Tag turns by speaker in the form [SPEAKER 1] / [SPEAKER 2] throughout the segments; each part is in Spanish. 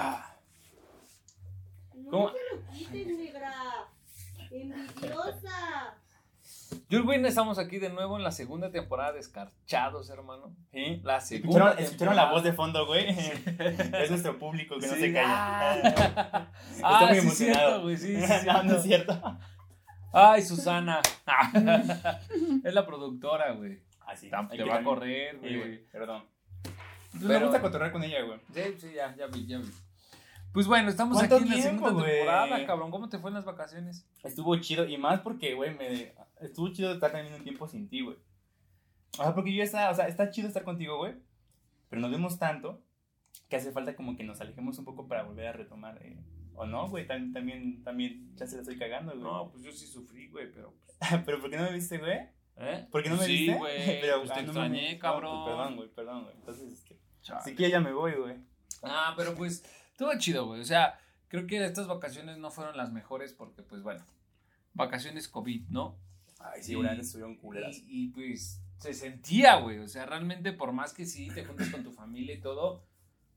[SPEAKER 1] Ah.
[SPEAKER 2] No
[SPEAKER 1] ¿Cómo?
[SPEAKER 2] te lo quites, negra. Envidiosa.
[SPEAKER 3] Wayne estamos aquí de nuevo en la segunda temporada de Escarchados, hermano.
[SPEAKER 1] ¿Sí?
[SPEAKER 3] La segunda
[SPEAKER 1] ¿Escucharon, escucharon la voz de fondo, güey? es nuestro público que no
[SPEAKER 3] Sí,
[SPEAKER 1] se calla.
[SPEAKER 3] ah.
[SPEAKER 1] Está
[SPEAKER 3] Ah,
[SPEAKER 1] muy
[SPEAKER 3] sí,
[SPEAKER 1] emocionado.
[SPEAKER 3] cierto, güey, sí, sí,
[SPEAKER 1] no, no
[SPEAKER 3] cierto.
[SPEAKER 1] es cierto.
[SPEAKER 3] Ay, Susana. es la productora, güey.
[SPEAKER 1] Ah, sí.
[SPEAKER 3] Te va a correr,
[SPEAKER 1] Sí,
[SPEAKER 3] güey.
[SPEAKER 1] perdón.
[SPEAKER 3] Pero-
[SPEAKER 1] Me gusta cotorrear con ella, güey.
[SPEAKER 3] Sí, sí, ya, ya vi, ya vi. Pues bueno, estamos aquí
[SPEAKER 1] ¿Cuánto
[SPEAKER 3] en la
[SPEAKER 1] tiempo,
[SPEAKER 3] segunda
[SPEAKER 1] güey?
[SPEAKER 3] temporada, cabrón. ¿Cómo te fue en las vacaciones?
[SPEAKER 1] Estuvo chido y más porque, güey, me... estuvo chido estar también un tiempo sin ti, güey. O sea, porque yo estaba, o sea, está chido estar contigo, güey. Pero nos vemos tanto que hace falta como que nos alejemos un poco para volver a retomar. eh, ¿O no, güey? También, también, también, ya se la estoy cagando, güey.
[SPEAKER 3] No, pues yo sí sufrí, güey, pero. pues,
[SPEAKER 1] pero ¿por qué no me viste, güey?
[SPEAKER 3] ¿Eh?
[SPEAKER 1] ¿Por qué no me
[SPEAKER 3] sí,
[SPEAKER 1] viste?
[SPEAKER 3] güey.
[SPEAKER 1] Pero,
[SPEAKER 3] pues te
[SPEAKER 1] ah, no
[SPEAKER 3] extrañé.
[SPEAKER 1] No,
[SPEAKER 3] cabrón.
[SPEAKER 1] pues, perdón, güey, perdón, güey. Entonces, este,
[SPEAKER 3] Chale.
[SPEAKER 1] así que ya me voy, güey.
[SPEAKER 3] Ah, pero pues estuvo chido, güey. O sea, creo que estas vacaciones no fueron las mejores porque, pues bueno, vacaciones COVID, ¿no?
[SPEAKER 1] Ay,
[SPEAKER 3] sí, güey,
[SPEAKER 1] estuvieron culeras.
[SPEAKER 3] Y, y, pues se sentía, güey. O sea, realmente por más que sí te juntes con tu familia y todo,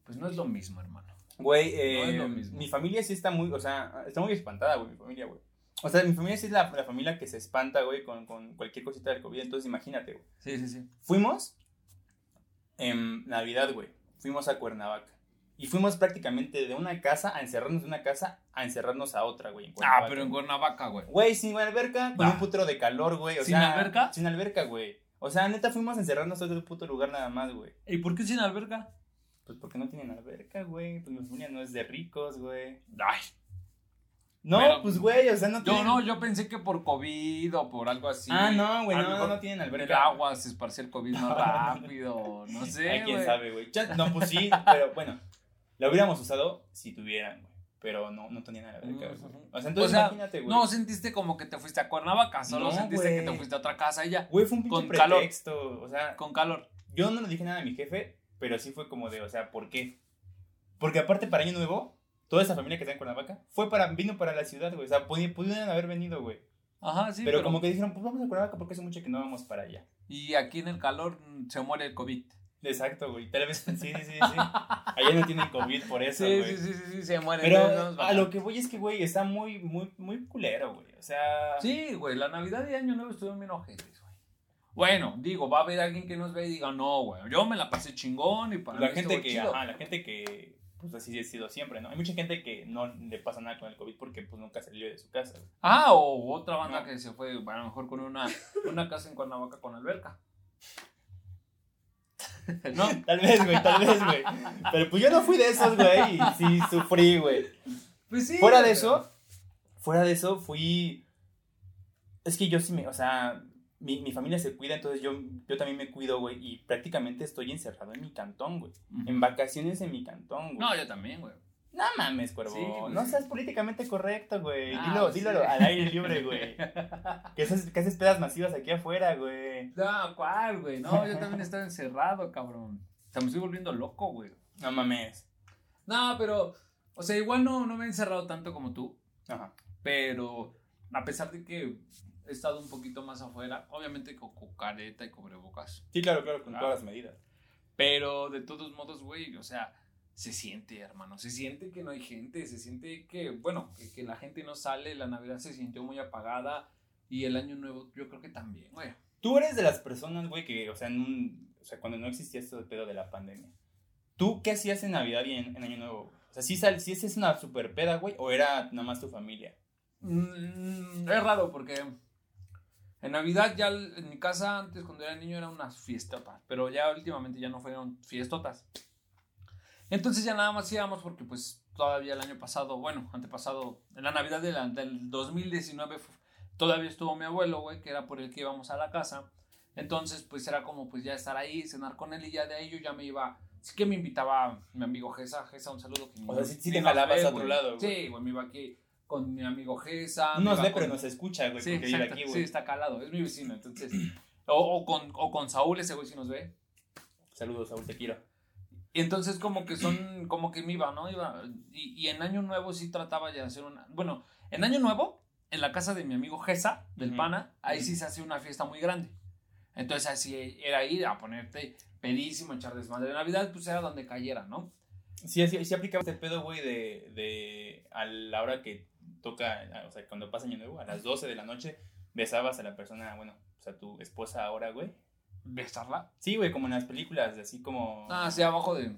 [SPEAKER 3] pues no es lo mismo, hermano.
[SPEAKER 1] Güey,
[SPEAKER 3] No
[SPEAKER 1] eh,
[SPEAKER 3] es lo mismo.
[SPEAKER 1] mi familia sí está muy, o sea, está muy espantada, güey, mi familia, güey. O sea, mi familia sí es la, la familia que se espanta, güey, con, con cualquier cosita del COVID. Entonces, imagínate, güey.
[SPEAKER 3] Sí, sí, sí.
[SPEAKER 1] Fuimos en Navidad, güey. Fuimos a Cuernavaca. Y fuimos prácticamente de una casa a encerrarnos de una casa a encerrarnos a otra, güey. en
[SPEAKER 3] Ah, pero en Cuernavaca, güey.
[SPEAKER 1] Güey, sin alberca, con
[SPEAKER 3] Ah.
[SPEAKER 1] un putero de calor, güey. o
[SPEAKER 3] ¿Sin
[SPEAKER 1] sea,
[SPEAKER 3] alberca?
[SPEAKER 1] Sin alberca, güey. O sea, neta, fuimos a encerrarnos a otro puto lugar nada más, güey.
[SPEAKER 3] ¿Y por qué sin alberca?
[SPEAKER 1] Pues porque no tienen alberca, güey. Pues mi familia no es de ricos, güey.
[SPEAKER 3] Ay,
[SPEAKER 1] No,
[SPEAKER 3] Pero-
[SPEAKER 1] pues, güey, o sea, no
[SPEAKER 3] yo
[SPEAKER 1] tienen...
[SPEAKER 3] no, yo pensé que por COVID o por algo así.
[SPEAKER 1] Ah, no, güey, no, no tienen
[SPEAKER 3] En el
[SPEAKER 1] alberca.
[SPEAKER 3] agua se esparció el COVID más rápido. No sé.
[SPEAKER 1] Ay, quién sabe, güey. No, pues sí, pero bueno. La hubiéramos usado si tuvieran, güey. Pero no, no tenían alberca, güey.
[SPEAKER 3] Ujú.
[SPEAKER 1] O sea, entonces
[SPEAKER 3] O sea,
[SPEAKER 1] imagínate, güey.
[SPEAKER 3] No sentiste como que te fuiste a Cuernavaca, solo
[SPEAKER 1] No,
[SPEAKER 3] sentiste que te fuiste a otra casa y ya,
[SPEAKER 1] Güey, fue un pinche
[SPEAKER 3] con calor.
[SPEAKER 1] pretexto. O sea,
[SPEAKER 3] con calor.
[SPEAKER 1] yo no le dije nada a mi jefe, pero sí fue como de, o sea, ¿por qué? Porque aparte para Año Nuevo, toda esa familia que está en Cuernavaca fue para, vino para la ciudad, güey. O sea, pudi- pudieron haber venido, güey.
[SPEAKER 3] Ajá, sí.
[SPEAKER 1] pero, como que dijeron, pues vamos a Cuernavaca porque hace mucho que no vamos para allá.
[SPEAKER 3] Y aquí en el calor mm, se muere el COVID.
[SPEAKER 1] Exacto, güey. Tal vez, sí, sí, sí, sí. Allá no tienen COVID por eso,
[SPEAKER 3] Sí,
[SPEAKER 1] güey.
[SPEAKER 3] sí, sí, sí, sí, se muere.
[SPEAKER 1] Pero
[SPEAKER 3] Entonces, vamos
[SPEAKER 1] a lo que voy es que, güey, está muy, muy, muy culero, güey. O sea.
[SPEAKER 3] Sí, güey, la Navidad y Año Nuevo estuvieron bien ojetes, güey. Bueno, digo, va a haber alguien que nos ve y diga, no, güey, yo me la pasé chingón y para
[SPEAKER 1] la
[SPEAKER 3] mí
[SPEAKER 1] gente que,
[SPEAKER 3] chido".
[SPEAKER 1] ajá, la gente que, pues así ha sido siempre, ¿no? Hay mucha gente que no le pasa nada con el COVID porque, pues, nunca salió de su casa, güey.
[SPEAKER 3] Ah, o otra banda
[SPEAKER 1] No.
[SPEAKER 3] que se fue, a lo mejor con una, una casa en Cuernavaca con alberca. no,
[SPEAKER 1] Tal vez, güey, tal vez, güey. Pero pues yo no fui de esos, güey, y sí sufrí, güey.
[SPEAKER 3] pues sí.
[SPEAKER 1] Fuera de eso, fuera de eso, fui. Es que yo sí me, o sea, mi, mi familia se cuida, entonces yo, yo también me cuido, güey, y prácticamente estoy encerrado en mi cantón, güey. En vacaciones en mi cantón, güey.
[SPEAKER 3] No, yo también, güey.
[SPEAKER 1] No mames, cuervo.
[SPEAKER 3] Sí,
[SPEAKER 1] no seas políticamente correcto, güey.
[SPEAKER 3] Ah,
[SPEAKER 1] dilo, dilo
[SPEAKER 3] sí.
[SPEAKER 1] al aire libre, güey. que, haces, que haces pedas masivas aquí afuera, güey.
[SPEAKER 3] No, ¿cuál, güey? No, yo también estaba encerrado, cabrón. O sea, me estoy volviendo loco, güey.
[SPEAKER 1] No mames.
[SPEAKER 3] No, pero, o sea, igual no, no me he encerrado tanto como tú,
[SPEAKER 1] Ajá.
[SPEAKER 3] pero a pesar de que he estado un poquito más afuera, obviamente con con careta y cubrebocas,
[SPEAKER 1] Sí, claro, claro, con
[SPEAKER 3] Ah.
[SPEAKER 1] todas las medidas.
[SPEAKER 3] pero de todos modos, güey, o sea, se siente, hermano, se siente que no hay gente, se siente que, bueno, que, que la gente no sale, la Navidad se sintió muy apagada y el Año Nuevo yo creo que también, güey.
[SPEAKER 1] Tú eres de las personas, güey, que, o sea, en un, o sea, cuando no existía esto de pedo de la pandemia. ¿Tú qué hacías en Navidad y en, en Año Nuevo? O sea, ¿sí, sal, sí es una super peda, güey? ¿O era nada más tu familia?
[SPEAKER 3] Mm, es raro porque en Navidad ya en mi casa antes cuando era niño eran unas fiestotas, pero ya últimamente ya no fueron fiestotas. Entonces ya nada más íbamos porque pues todavía el año pasado, bueno, antepasado, en la Navidad de la- del 2019 fu- todavía estuvo mi abuelo, güey, que era por el que íbamos a la casa. Entonces pues era como pues ya estar ahí, cenar con él y ya de ahí yo ya me iba... Sí que me invitaba mi amigo Gesa, Gesa, un saludo. Que
[SPEAKER 1] O sea, sí- sí
[SPEAKER 3] ni
[SPEAKER 1] te jalabas a otro lado, güey.
[SPEAKER 3] Sí, güey, me iba aquí con mi amigo Gesa.
[SPEAKER 1] No nos ve, pero nos escucha, güey,
[SPEAKER 3] Sí,
[SPEAKER 1] porque vive aquí,
[SPEAKER 3] sí,
[SPEAKER 1] güey.
[SPEAKER 3] está calado, es mi vecino, entonces. O, o con, o con Saúl, ese güey si nos ve.
[SPEAKER 1] Saludos, Saúl, te quiero.
[SPEAKER 3] Y entonces como que son, como que me iba, ¿no? Iba, y, y en Año Nuevo sí trataba de hacer una... Bueno, en Año Nuevo, en la casa de mi amigo Gesa, del
[SPEAKER 1] Ujú.
[SPEAKER 3] Pana, ahí sí se hace una fiesta muy grande. Entonces así era ir a ponerte pedísimo, echar desmadre de Navidad, pues era donde cayera, ¿no?
[SPEAKER 1] Sí, sí, sí aplicaba este pedo, güey, de, de a la hora que toca, o sea, cuando pasa año nuevo, a las 12 de la noche, besabas a la persona, bueno, o sea, tu esposa ahora, güey.
[SPEAKER 3] ¿Besarla?
[SPEAKER 1] Sí, güey, como en las películas, así como...
[SPEAKER 3] Ah, sí, abajo de.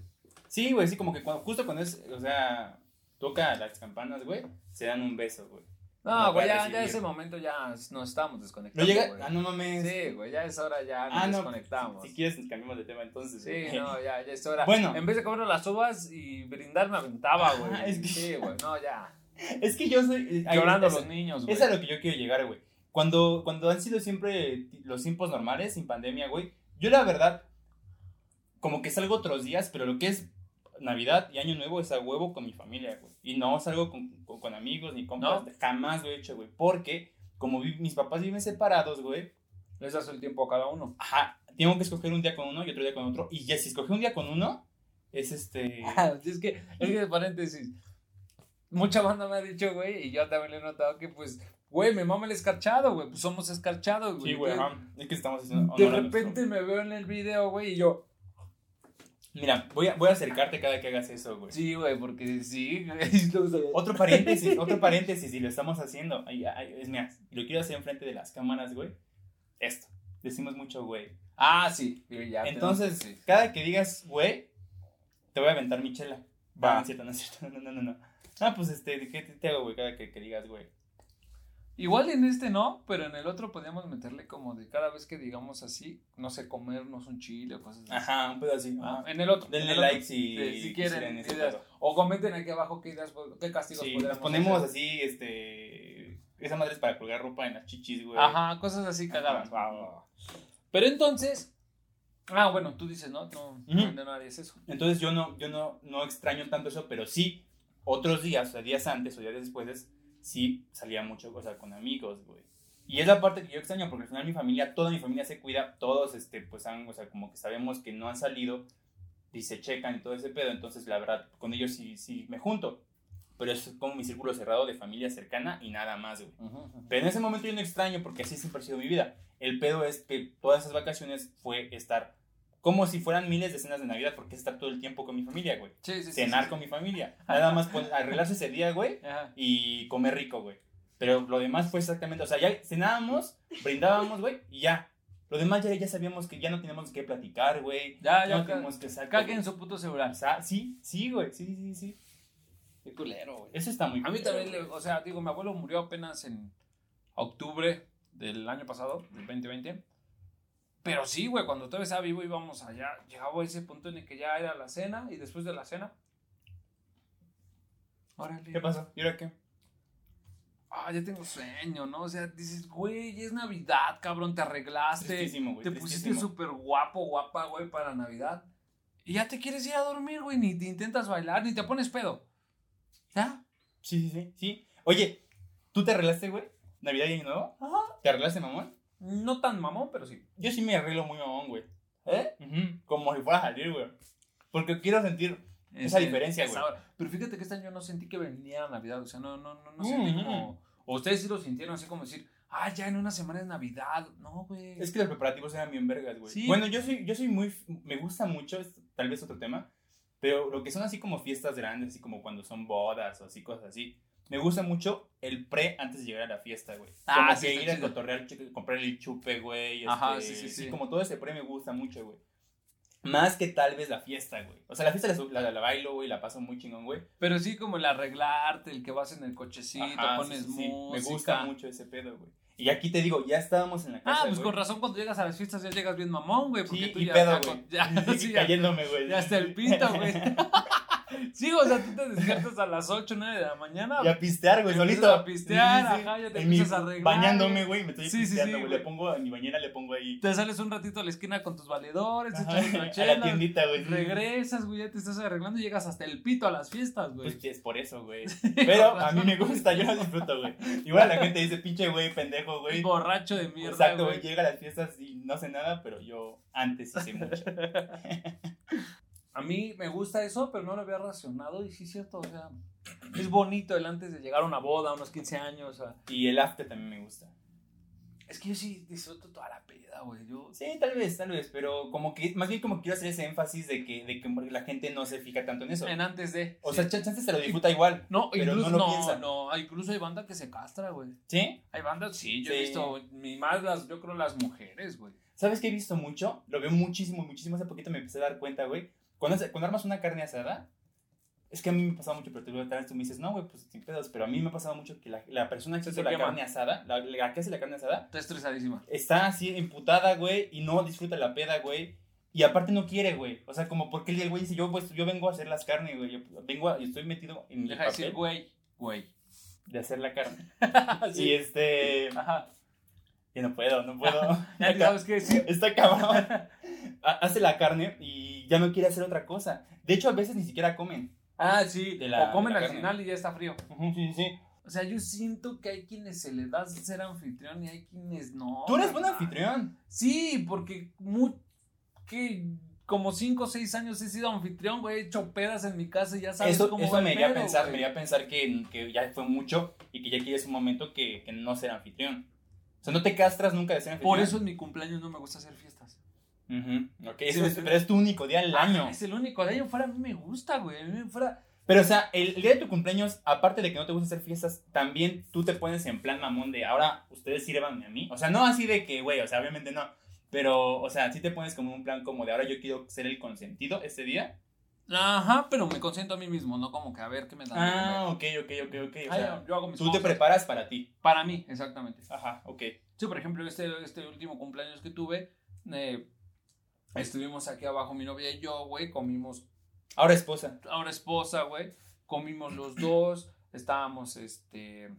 [SPEAKER 1] Sí, güey, sí, como que cuando, justo cuando es, o sea, toca las campanas, güey, se dan un beso, güey.
[SPEAKER 3] No,
[SPEAKER 1] No
[SPEAKER 3] güey, ya, ya ese momento ya nos estábamos
[SPEAKER 1] No
[SPEAKER 3] desconectando.
[SPEAKER 1] llega,
[SPEAKER 3] güey.
[SPEAKER 1] ah, no mames.
[SPEAKER 3] Sí, güey, ya es hora, ya nos
[SPEAKER 1] Ah, no,
[SPEAKER 3] desconectamos.
[SPEAKER 1] Si quieres, cambiamos de tema entonces.
[SPEAKER 3] Sí, no, ya, ya es hora.
[SPEAKER 1] Bueno.
[SPEAKER 3] En vez de comer las uvas y brindar, me aventaba, güey.
[SPEAKER 1] es que-
[SPEAKER 3] Sí, güey, no, ya.
[SPEAKER 1] Es que yo soy... ay,
[SPEAKER 3] Llorando
[SPEAKER 1] eso-
[SPEAKER 3] los niños, güey.
[SPEAKER 1] Es a lo que yo quiero llegar, güey. Cuando, cuando han sido siempre los tiempos normales, sin pandemia, güey, yo la verdad, como que salgo otros días, pero lo que es Navidad y Año Nuevo es a huevo con mi familia, güey. Y no salgo con, con, con amigos ni compas,
[SPEAKER 3] ¿No?
[SPEAKER 1] jamás lo he hecho, güey. Porque, como vi- mis papás viven separados, güey,
[SPEAKER 3] Les das el tiempo a cada uno.
[SPEAKER 1] ajá, tengo que escoger un día con uno y otro día con otro. Y ya si escogí un día con uno, es este...
[SPEAKER 3] es que, es que, paréntesis, mucha banda me ha dicho, güey, y yo también le he notado que, pues, güey, me mama el escarchado, güey, pues somos escarchados, güey.
[SPEAKER 1] Sí, güey. Es que estamos haciendo...
[SPEAKER 3] De
[SPEAKER 1] nuestro-
[SPEAKER 3] repente me veo en el video, güey, y yo,
[SPEAKER 1] Mira, voy a, voy a acercarte cada que hagas eso, güey.
[SPEAKER 3] sí, güey, porque sí.
[SPEAKER 1] Otro paréntesis, otro paréntesis, y lo estamos haciendo. Ay, ay, es y lo quiero hacer enfrente de las cámaras, güey. Esto. Decimos mucho, güey.
[SPEAKER 3] Ah, sí, ya.
[SPEAKER 1] Entonces,
[SPEAKER 3] sí.
[SPEAKER 1] cada que digas, güey, te voy a aventar mi chela.
[SPEAKER 3] Va.
[SPEAKER 1] No es cierto, no es cierto. No, no, no, no. Ah, pues este, ¿de ¿qué te, te hago, güey? Cada que, que digas, güey.
[SPEAKER 3] Igual en este no, pero en el otro podríamos meterle como de cada vez que digamos así, no sé, comernos un chile o cosas así.
[SPEAKER 1] Ajá, un así.
[SPEAKER 3] Ah, en el otro. en
[SPEAKER 1] Denle like si,
[SPEAKER 3] Sí, si quieren, ideas. O comenten aquí abajo qué ideas, qué castigos
[SPEAKER 1] Sí,
[SPEAKER 3] podríamos
[SPEAKER 1] ponemos
[SPEAKER 3] hacer.
[SPEAKER 1] así, este. Esa madre es para colgar ropa en las chichis, güey.
[SPEAKER 3] Ajá, cosas así cagadas.
[SPEAKER 1] Ajá.
[SPEAKER 3] Va, va, va. Pero entonces. Ah, bueno, tú dices, ¿no? No,
[SPEAKER 1] Ujú.
[SPEAKER 3] no, no harías eso.
[SPEAKER 1] Entonces yo no, yo no, no extraño tanto eso, pero sí, otros días, o sea, días antes o días después, sí salía mucho, o sea, con amigos, güey. Y es la parte que yo extraño, porque al final mi familia, toda mi familia se cuida, todos, este, pues han, o sea, como que sabemos que no han salido y se checan y todo ese pedo, entonces la verdad, con ellos sí, sí me junto. Pero es como mi círculo cerrado de familia cercana y nada más, güey. Pero en ese momento yo no extraño porque así siempre ha sido mi vida. El pedo es que todas esas vacaciones fue estar como si fueran miles de cenas de Navidad, porque es estar todo el tiempo con mi familia, güey.
[SPEAKER 3] Sí, sí.
[SPEAKER 1] Cenar
[SPEAKER 3] sí.
[SPEAKER 1] con mi familia. Nada más pues, arreglarse ese día, güey,
[SPEAKER 3] Ajá.
[SPEAKER 1] y comer rico, güey. Pero lo demás fue exactamente, o sea, ya cenábamos, brindábamos, güey, y ya. Lo demás ya, ya sabíamos que ya no teníamos que platicar, güey.
[SPEAKER 3] Ya,
[SPEAKER 1] Ya no teníamos que sacar.
[SPEAKER 3] caguen su puto celular.
[SPEAKER 1] O sea, sí, sí, güey, sí, sí, sí.
[SPEAKER 3] Qué culero, güey.
[SPEAKER 1] Eso está muy
[SPEAKER 3] A mí
[SPEAKER 1] culero,
[SPEAKER 3] también, le, o sea, digo, mi abuelo murió apenas en octubre del año pasado, del 2020. Pero sí, güey, cuando todavía estaba vivo íbamos allá, llegaba a ese punto en el que ya era la cena y después de la cena. Órale.
[SPEAKER 1] ¿Qué pasó? ¿Y ahora qué?
[SPEAKER 3] Ah, ya tengo sueño, ¿no? O sea, dices, güey, ya es Navidad, cabrón, te arreglaste.
[SPEAKER 1] Tristísimo, güey.
[SPEAKER 3] Te pusiste súper guapo, guapa, güey, para Navidad. Y ya te quieres ir a dormir, güey, ni te intentas bailar, ni te pones pedo. ¿Ya?
[SPEAKER 1] Sí, sí, sí, sí. Oye, ¿tú te arreglaste, güey? ¿Navidad y Año Nuevo?
[SPEAKER 3] Ajá.
[SPEAKER 1] ¿Te arreglaste, mamón?
[SPEAKER 3] No tan mamón, pero sí.
[SPEAKER 1] Yo sí me arreglo muy mamón, güey.
[SPEAKER 3] ¿Eh?
[SPEAKER 1] Ujú, Como si fuera a salir, güey. Porque quiero sentir esa diferencia, güey.
[SPEAKER 3] Pero fíjate que este año no sentí que venía Navidad, o sea, no, no, no, no
[SPEAKER 1] Mm,
[SPEAKER 3] sentí
[SPEAKER 1] mm.
[SPEAKER 3] como... O ustedes sí lo sintieron así como decir, ah, ya en una semana es Navidad. No, güey.
[SPEAKER 1] Es que los preparativos eran bien vergas, güey.
[SPEAKER 3] Sí.
[SPEAKER 1] Bueno, yo soy, yo soy muy. Me gusta mucho, es tal vez otro tema. Pero lo que son así como fiestas grandes, así como cuando son bodas o así, cosas así. Me gusta mucho el pre antes de llegar a la fiesta, güey.
[SPEAKER 3] Ah,
[SPEAKER 1] como
[SPEAKER 3] sí,
[SPEAKER 1] que ir a
[SPEAKER 3] chido.
[SPEAKER 1] cotorrear, che- comprar el chupe, güey.
[SPEAKER 3] Ajá,
[SPEAKER 1] este,
[SPEAKER 3] sí, sí, sí.
[SPEAKER 1] Como todo ese pre me gusta mucho, güey. Más que tal vez la fiesta, güey. O sea, la fiesta la, la, la bailo, güey, la paso muy chingón, güey.
[SPEAKER 3] Pero sí como el arreglarte, el que vas en el cochecito,
[SPEAKER 1] Ajá,
[SPEAKER 3] pones
[SPEAKER 1] sí, sí,
[SPEAKER 3] música.
[SPEAKER 1] Me gusta mucho ese pedo, güey. Y aquí te digo, ya estábamos en la casa.
[SPEAKER 3] Ah, pues
[SPEAKER 1] güey.
[SPEAKER 3] con razón cuando llegas a las fiestas ya llegas bien mamón, güey, porque
[SPEAKER 1] Sí,
[SPEAKER 3] tú
[SPEAKER 1] y
[SPEAKER 3] ya,
[SPEAKER 1] pedo, güey.
[SPEAKER 3] ya,
[SPEAKER 1] Sí, cayéndome, güey.
[SPEAKER 3] ya hasta el pito, güey. Sí, o sea, tú te despiertas a las 8, 9 de la mañana.
[SPEAKER 1] Y a pistear, güey, solito.
[SPEAKER 3] a pistear, ajá, ya te
[SPEAKER 1] En mi-
[SPEAKER 3] empiezas a arreglar,
[SPEAKER 1] Bañándome,
[SPEAKER 3] güey.
[SPEAKER 1] me estoy
[SPEAKER 3] Sí, sí,
[SPEAKER 1] pisteando,
[SPEAKER 3] sí,
[SPEAKER 1] güey. Le pongo, en mi bañera le pongo ahí.
[SPEAKER 3] Te sales un ratito a la esquina con tus valedores,
[SPEAKER 1] Ajá,
[SPEAKER 3] echas una
[SPEAKER 1] a la tiendita, güey. sí.
[SPEAKER 3] regresas, güey, ya te estás arreglando y llegas hasta el pito a las fiestas, güey.
[SPEAKER 1] Pues es por eso, güey. Pero a mí me gusta, yo lo disfruto, güey. Igual la gente dice, pinche güey, pendejo, güey.
[SPEAKER 3] Borracho de mierda,
[SPEAKER 1] Exacto, güey.
[SPEAKER 3] güey.
[SPEAKER 1] Llega a las fiestas y no sé nada, pero yo antes sí sé mucho.
[SPEAKER 3] A mí me gusta eso, pero no lo había racionado y sí es cierto, o sea, es bonito el antes de llegar a una boda, a unos 15 años, o sea,
[SPEAKER 1] Y el after también me gusta.
[SPEAKER 3] Es que yo sí disfruto toda la peda, güey. Yo...
[SPEAKER 1] Sí, tal vez, tal vez, pero como que, más bien como quiero hacer ese énfasis de que, de que la gente no se fija tanto en eso.
[SPEAKER 3] En antes de.
[SPEAKER 1] O
[SPEAKER 3] sí.
[SPEAKER 1] sea, chance se lo disfruta igual.
[SPEAKER 3] no,
[SPEAKER 1] pero
[SPEAKER 3] incluso,
[SPEAKER 1] no
[SPEAKER 3] no,
[SPEAKER 1] lo piensa.
[SPEAKER 3] no, incluso hay banda que se castra, güey.
[SPEAKER 1] ¿Sí?
[SPEAKER 3] Hay bandas, sí, yo he visto, ni más las, yo creo las mujeres, güey.
[SPEAKER 1] ¿Sabes qué he visto mucho? Lo veo muchísimo, muchísimo. Hace poquito me empecé a dar cuenta, güey. Cuando, cuando armas una carne asada, es que a mí me ha pasado mucho, pero tú, tal tú me dices, no, güey, pues sin pedos. Pero a mí me ha pasado mucho que la, la persona que
[SPEAKER 3] te
[SPEAKER 1] la
[SPEAKER 3] quema.
[SPEAKER 1] carne asada, la, la que hace la carne asada,
[SPEAKER 3] Está estresadísima.
[SPEAKER 1] está así emputada, güey, y no disfruta la peda, güey. Y aparte no quiere, güey. O sea, como porque el güey dice, yo, pues, yo vengo a hacer las carnes, güey. Yo vengo a, y estoy metido en
[SPEAKER 3] Deja de
[SPEAKER 1] papel
[SPEAKER 3] decir, güey, güey.
[SPEAKER 1] de hacer la carne.
[SPEAKER 3] Sí.
[SPEAKER 1] Y este...
[SPEAKER 3] Ajá.
[SPEAKER 1] Ya no puedo, no puedo.
[SPEAKER 3] Ya sabes qué decir.
[SPEAKER 1] Está cabrón. Ha- Hace la carne y ya no quiere hacer otra cosa. De hecho, a veces ni siquiera comen.
[SPEAKER 3] Ah, sí.
[SPEAKER 1] De la-
[SPEAKER 3] o comen
[SPEAKER 1] de la
[SPEAKER 3] al
[SPEAKER 1] carne.
[SPEAKER 3] final y ya está frío.
[SPEAKER 1] Ujú, Sí, sí, sí.
[SPEAKER 3] O sea, yo siento que hay quienes se les da ser anfitrión y hay quienes no.
[SPEAKER 1] Tú eres buen anfitrión.
[SPEAKER 3] Sí, porque mu- que como 5 o 6 años he sido anfitrión, güey. He hecho pedas en mi casa y ya sabes
[SPEAKER 1] Eso,
[SPEAKER 3] cómo
[SPEAKER 1] eso
[SPEAKER 3] va
[SPEAKER 1] me haría pensar,
[SPEAKER 3] güey.
[SPEAKER 1] me haría pensar que, que ya fue mucho y que ya quieres un momento que, que no ser anfitrión. O sea, no te castras nunca de ser anfitrión.
[SPEAKER 3] Por eso en mi cumpleaños no me gusta hacer fiestas.
[SPEAKER 1] Ujú, ok,
[SPEAKER 3] Sí,
[SPEAKER 1] eso es-
[SPEAKER 3] sí.
[SPEAKER 1] pero es tu único día del año.
[SPEAKER 3] Ah, es el único. En fuera a mí me gusta, güey. A mí en fuera.
[SPEAKER 1] Pero, o sea, el, el día de tu cumpleaños, aparte de que no te gusta hacer fiestas, también tú te pones en plan mamón de ahora ustedes sírvanme a mí. O sea, no así de que, güey, o sea, obviamente no. Pero, o sea, sí te pones como un plan como de ahora yo quiero ser el consentido ese día.
[SPEAKER 3] Ajá, pero me consiento a mí mismo, no como que a ver qué me dan.
[SPEAKER 1] Ah, ok, ok, ok, ok. O sea,
[SPEAKER 3] yo, yo hago mis
[SPEAKER 1] tú te preparas para ti.
[SPEAKER 3] Para mí, exactamente.
[SPEAKER 1] Ajá, ok.
[SPEAKER 3] Sí, por ejemplo, este, este último cumpleaños que tuve, eh, estuvimos aquí abajo mi novia y yo, güey, comimos,
[SPEAKER 1] Ahora esposa.
[SPEAKER 3] ahora esposa, güey, comimos los dos, estábamos, este,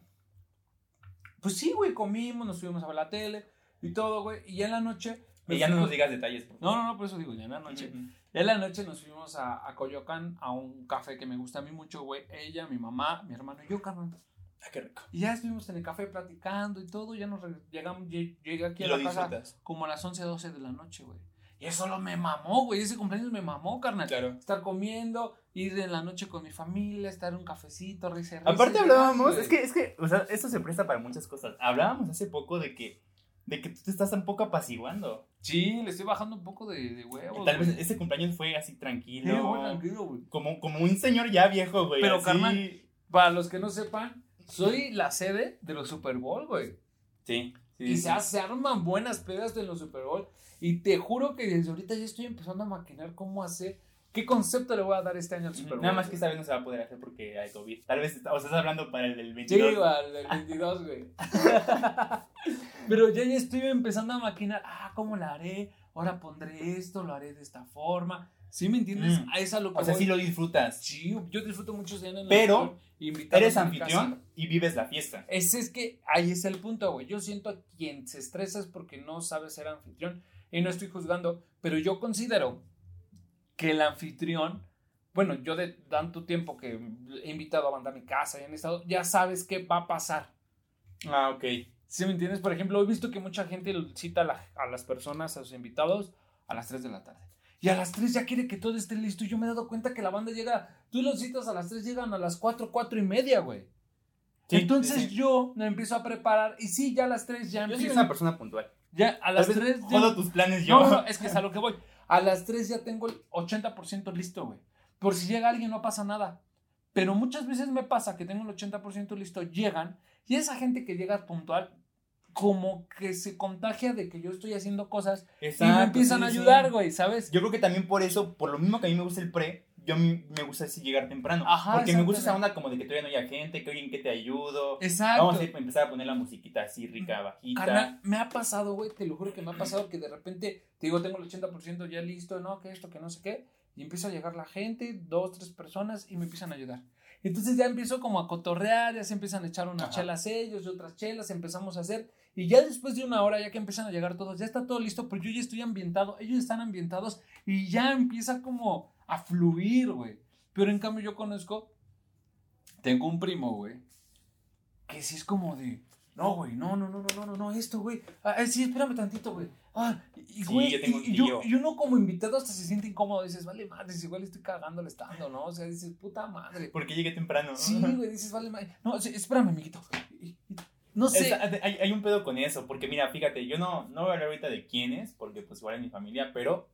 [SPEAKER 3] pues sí, güey, comimos, nos subimos a ver la tele y todo, güey, y ya en la noche...
[SPEAKER 1] Y ya no nos digas detalles, por
[SPEAKER 3] No,
[SPEAKER 1] favor.
[SPEAKER 3] no, no, por eso digo, ya en la noche. Ya en la noche nos fuimos a, a Coyoacán a un café que me gusta a mí mucho, güey, ella, mi mamá, mi hermano y yo, carnal.
[SPEAKER 1] Ah, qué rico.
[SPEAKER 3] Y ya estuvimos en el café platicando y todo, ya nos llegamos, lle- llegué aquí a la casa
[SPEAKER 1] disfrutas.
[SPEAKER 3] como a las 11, 12 de la noche, güey. Y eso lo me mamó, güey. Ese cumpleaños me mamó, carnal.
[SPEAKER 1] Claro.
[SPEAKER 3] Estar comiendo, ir en la noche con mi familia, estar en un cafecito, risa, risa,
[SPEAKER 1] Aparte hablábamos, es que, es que, o sea, esto se presta para muchas cosas. Hablábamos hace poco de que, de que tú te estás un poco apaciguando.
[SPEAKER 3] Sí, le estoy bajando un poco de, de huevos.
[SPEAKER 1] Tal vez
[SPEAKER 3] güey.
[SPEAKER 1] ese cumpleaños fue así
[SPEAKER 3] Sí,
[SPEAKER 1] tranquilo.
[SPEAKER 3] güey, tranquilo, güey.
[SPEAKER 1] como, como un señor ya viejo, güey.
[SPEAKER 3] Pero,
[SPEAKER 1] así.
[SPEAKER 3] carnal, Para los que no sepan, soy la sede de los Super Bowl, güey.
[SPEAKER 1] Sí. sí,
[SPEAKER 3] y
[SPEAKER 1] sí.
[SPEAKER 3] se, se arman buenas pedas de los Super Bowl. Y te juro que desde ahorita ya estoy empezando a maquinar cómo hacer, qué concepto le voy a dar este año al Super Bowl.
[SPEAKER 1] Nada más que esta vez no se va a poder hacer porque hay COVID. Tal vez, o estás hablando para el del
[SPEAKER 3] Sí,
[SPEAKER 1] 22.
[SPEAKER 3] igual, el 22, güey. Pero ya, ya estoy empezando a maquinar, ah, ¿cómo la haré? Ahora pondré esto, lo haré de esta forma. ¿Sí me entiendes?
[SPEAKER 1] Mm.
[SPEAKER 3] A esa lo que
[SPEAKER 1] o sea,
[SPEAKER 3] voy.
[SPEAKER 1] sí lo disfrutas.
[SPEAKER 3] Sí, yo disfruto mucho estar en
[SPEAKER 1] Pero, Eres anfitrión y vives la fiesta.
[SPEAKER 3] Ese es que ahí es el punto, güey. Yo siento a quien se estresa es porque no sabe ser anfitrión. Y no estoy juzgando, pero yo considero que el anfitrión, bueno, yo de tanto tiempo que he invitado a banda a mi casa y han estado, ya sabes qué va a pasar.
[SPEAKER 1] Ah, ok.
[SPEAKER 3] ¿Sí me entiendes? Por ejemplo, he visto que mucha gente cita a, la- a las personas, a sus invitados, a las 3 de la tarde. Y a las 3 ya quiere que todo esté listo. Y yo me he dado cuenta que la banda llega, tú los citas a las 3, llegan a las 4, 4 y media, güey.
[SPEAKER 1] Sí,
[SPEAKER 3] Entonces
[SPEAKER 1] sí, sí.
[SPEAKER 3] yo me empiezo a preparar y sí, ya a las 3 ya
[SPEAKER 1] Yo soy
[SPEAKER 3] empiezo.
[SPEAKER 1] una persona puntual.
[SPEAKER 3] Ya a las
[SPEAKER 1] Tal vez
[SPEAKER 3] 3 ya...
[SPEAKER 1] tus planes yo.
[SPEAKER 3] No, no, es que es a lo que voy. A las 3 ya tengo el 80% listo, güey. Por si llega alguien no pasa nada. Pero muchas veces me pasa que tengo el 80% listo, llegan y esa gente que llega puntual como que se contagia de que yo estoy haciendo cosas y
[SPEAKER 1] Exacto,
[SPEAKER 3] me empiezan
[SPEAKER 1] sí,
[SPEAKER 3] a
[SPEAKER 1] sí.
[SPEAKER 3] ayudar, güey, ¿sabes?
[SPEAKER 1] Yo creo que también por eso, por lo mismo que a mí me gusta el pre, yo me gusta así llegar temprano.
[SPEAKER 3] Ajá,
[SPEAKER 1] porque me gusta esa onda como de que todavía no haya gente, que oye, ¿en qué te ayudo?
[SPEAKER 3] Exacto.
[SPEAKER 1] Vamos a empezar a poner la musiquita así rica, bajita.
[SPEAKER 3] Carnal, me ha pasado, güey, te lo juro que me ha pasado que de repente, te digo, tengo el 80% ya listo, no, que esto, que no sé qué, y empieza a llegar la gente, dos, tres personas, y me empiezan a ayudar. Entonces ya empiezo como a cotorrear, ya se empiezan a echar unas
[SPEAKER 1] Ajá.
[SPEAKER 3] chelas ellos y otras chelas, empezamos a hacer, y ya después de una hora, ya que empiezan a llegar todos, ya está todo listo, pero yo ya estoy ambientado, ellos están ambientados, y ya empieza como a fluir, güey. Pero en cambio yo conozco, tengo un primo, güey, que sí es como de, no, güey, no, no, no, no, no, no, no, esto, güey. Ah, eh, sí, espérame tantito, güey. Ah, y, y,
[SPEAKER 1] Sí,
[SPEAKER 3] güey,
[SPEAKER 1] yo tengo
[SPEAKER 3] y-
[SPEAKER 1] un
[SPEAKER 3] y yo,
[SPEAKER 1] tío.
[SPEAKER 3] y uno como invitado hasta se siente incómodo, dices, vale madre, igual estoy cagando el estando, ¿no? O sea, dices, puta madre.
[SPEAKER 1] Porque llegué temprano.
[SPEAKER 3] Sí, güey, dices, vale madre. No, sí, espérame, amiguito. No sé.
[SPEAKER 1] Es- hay, hay un pedo con eso, porque mira, fíjate, yo no, no voy a hablar ahorita de quién es, porque pues igual es mi familia, pero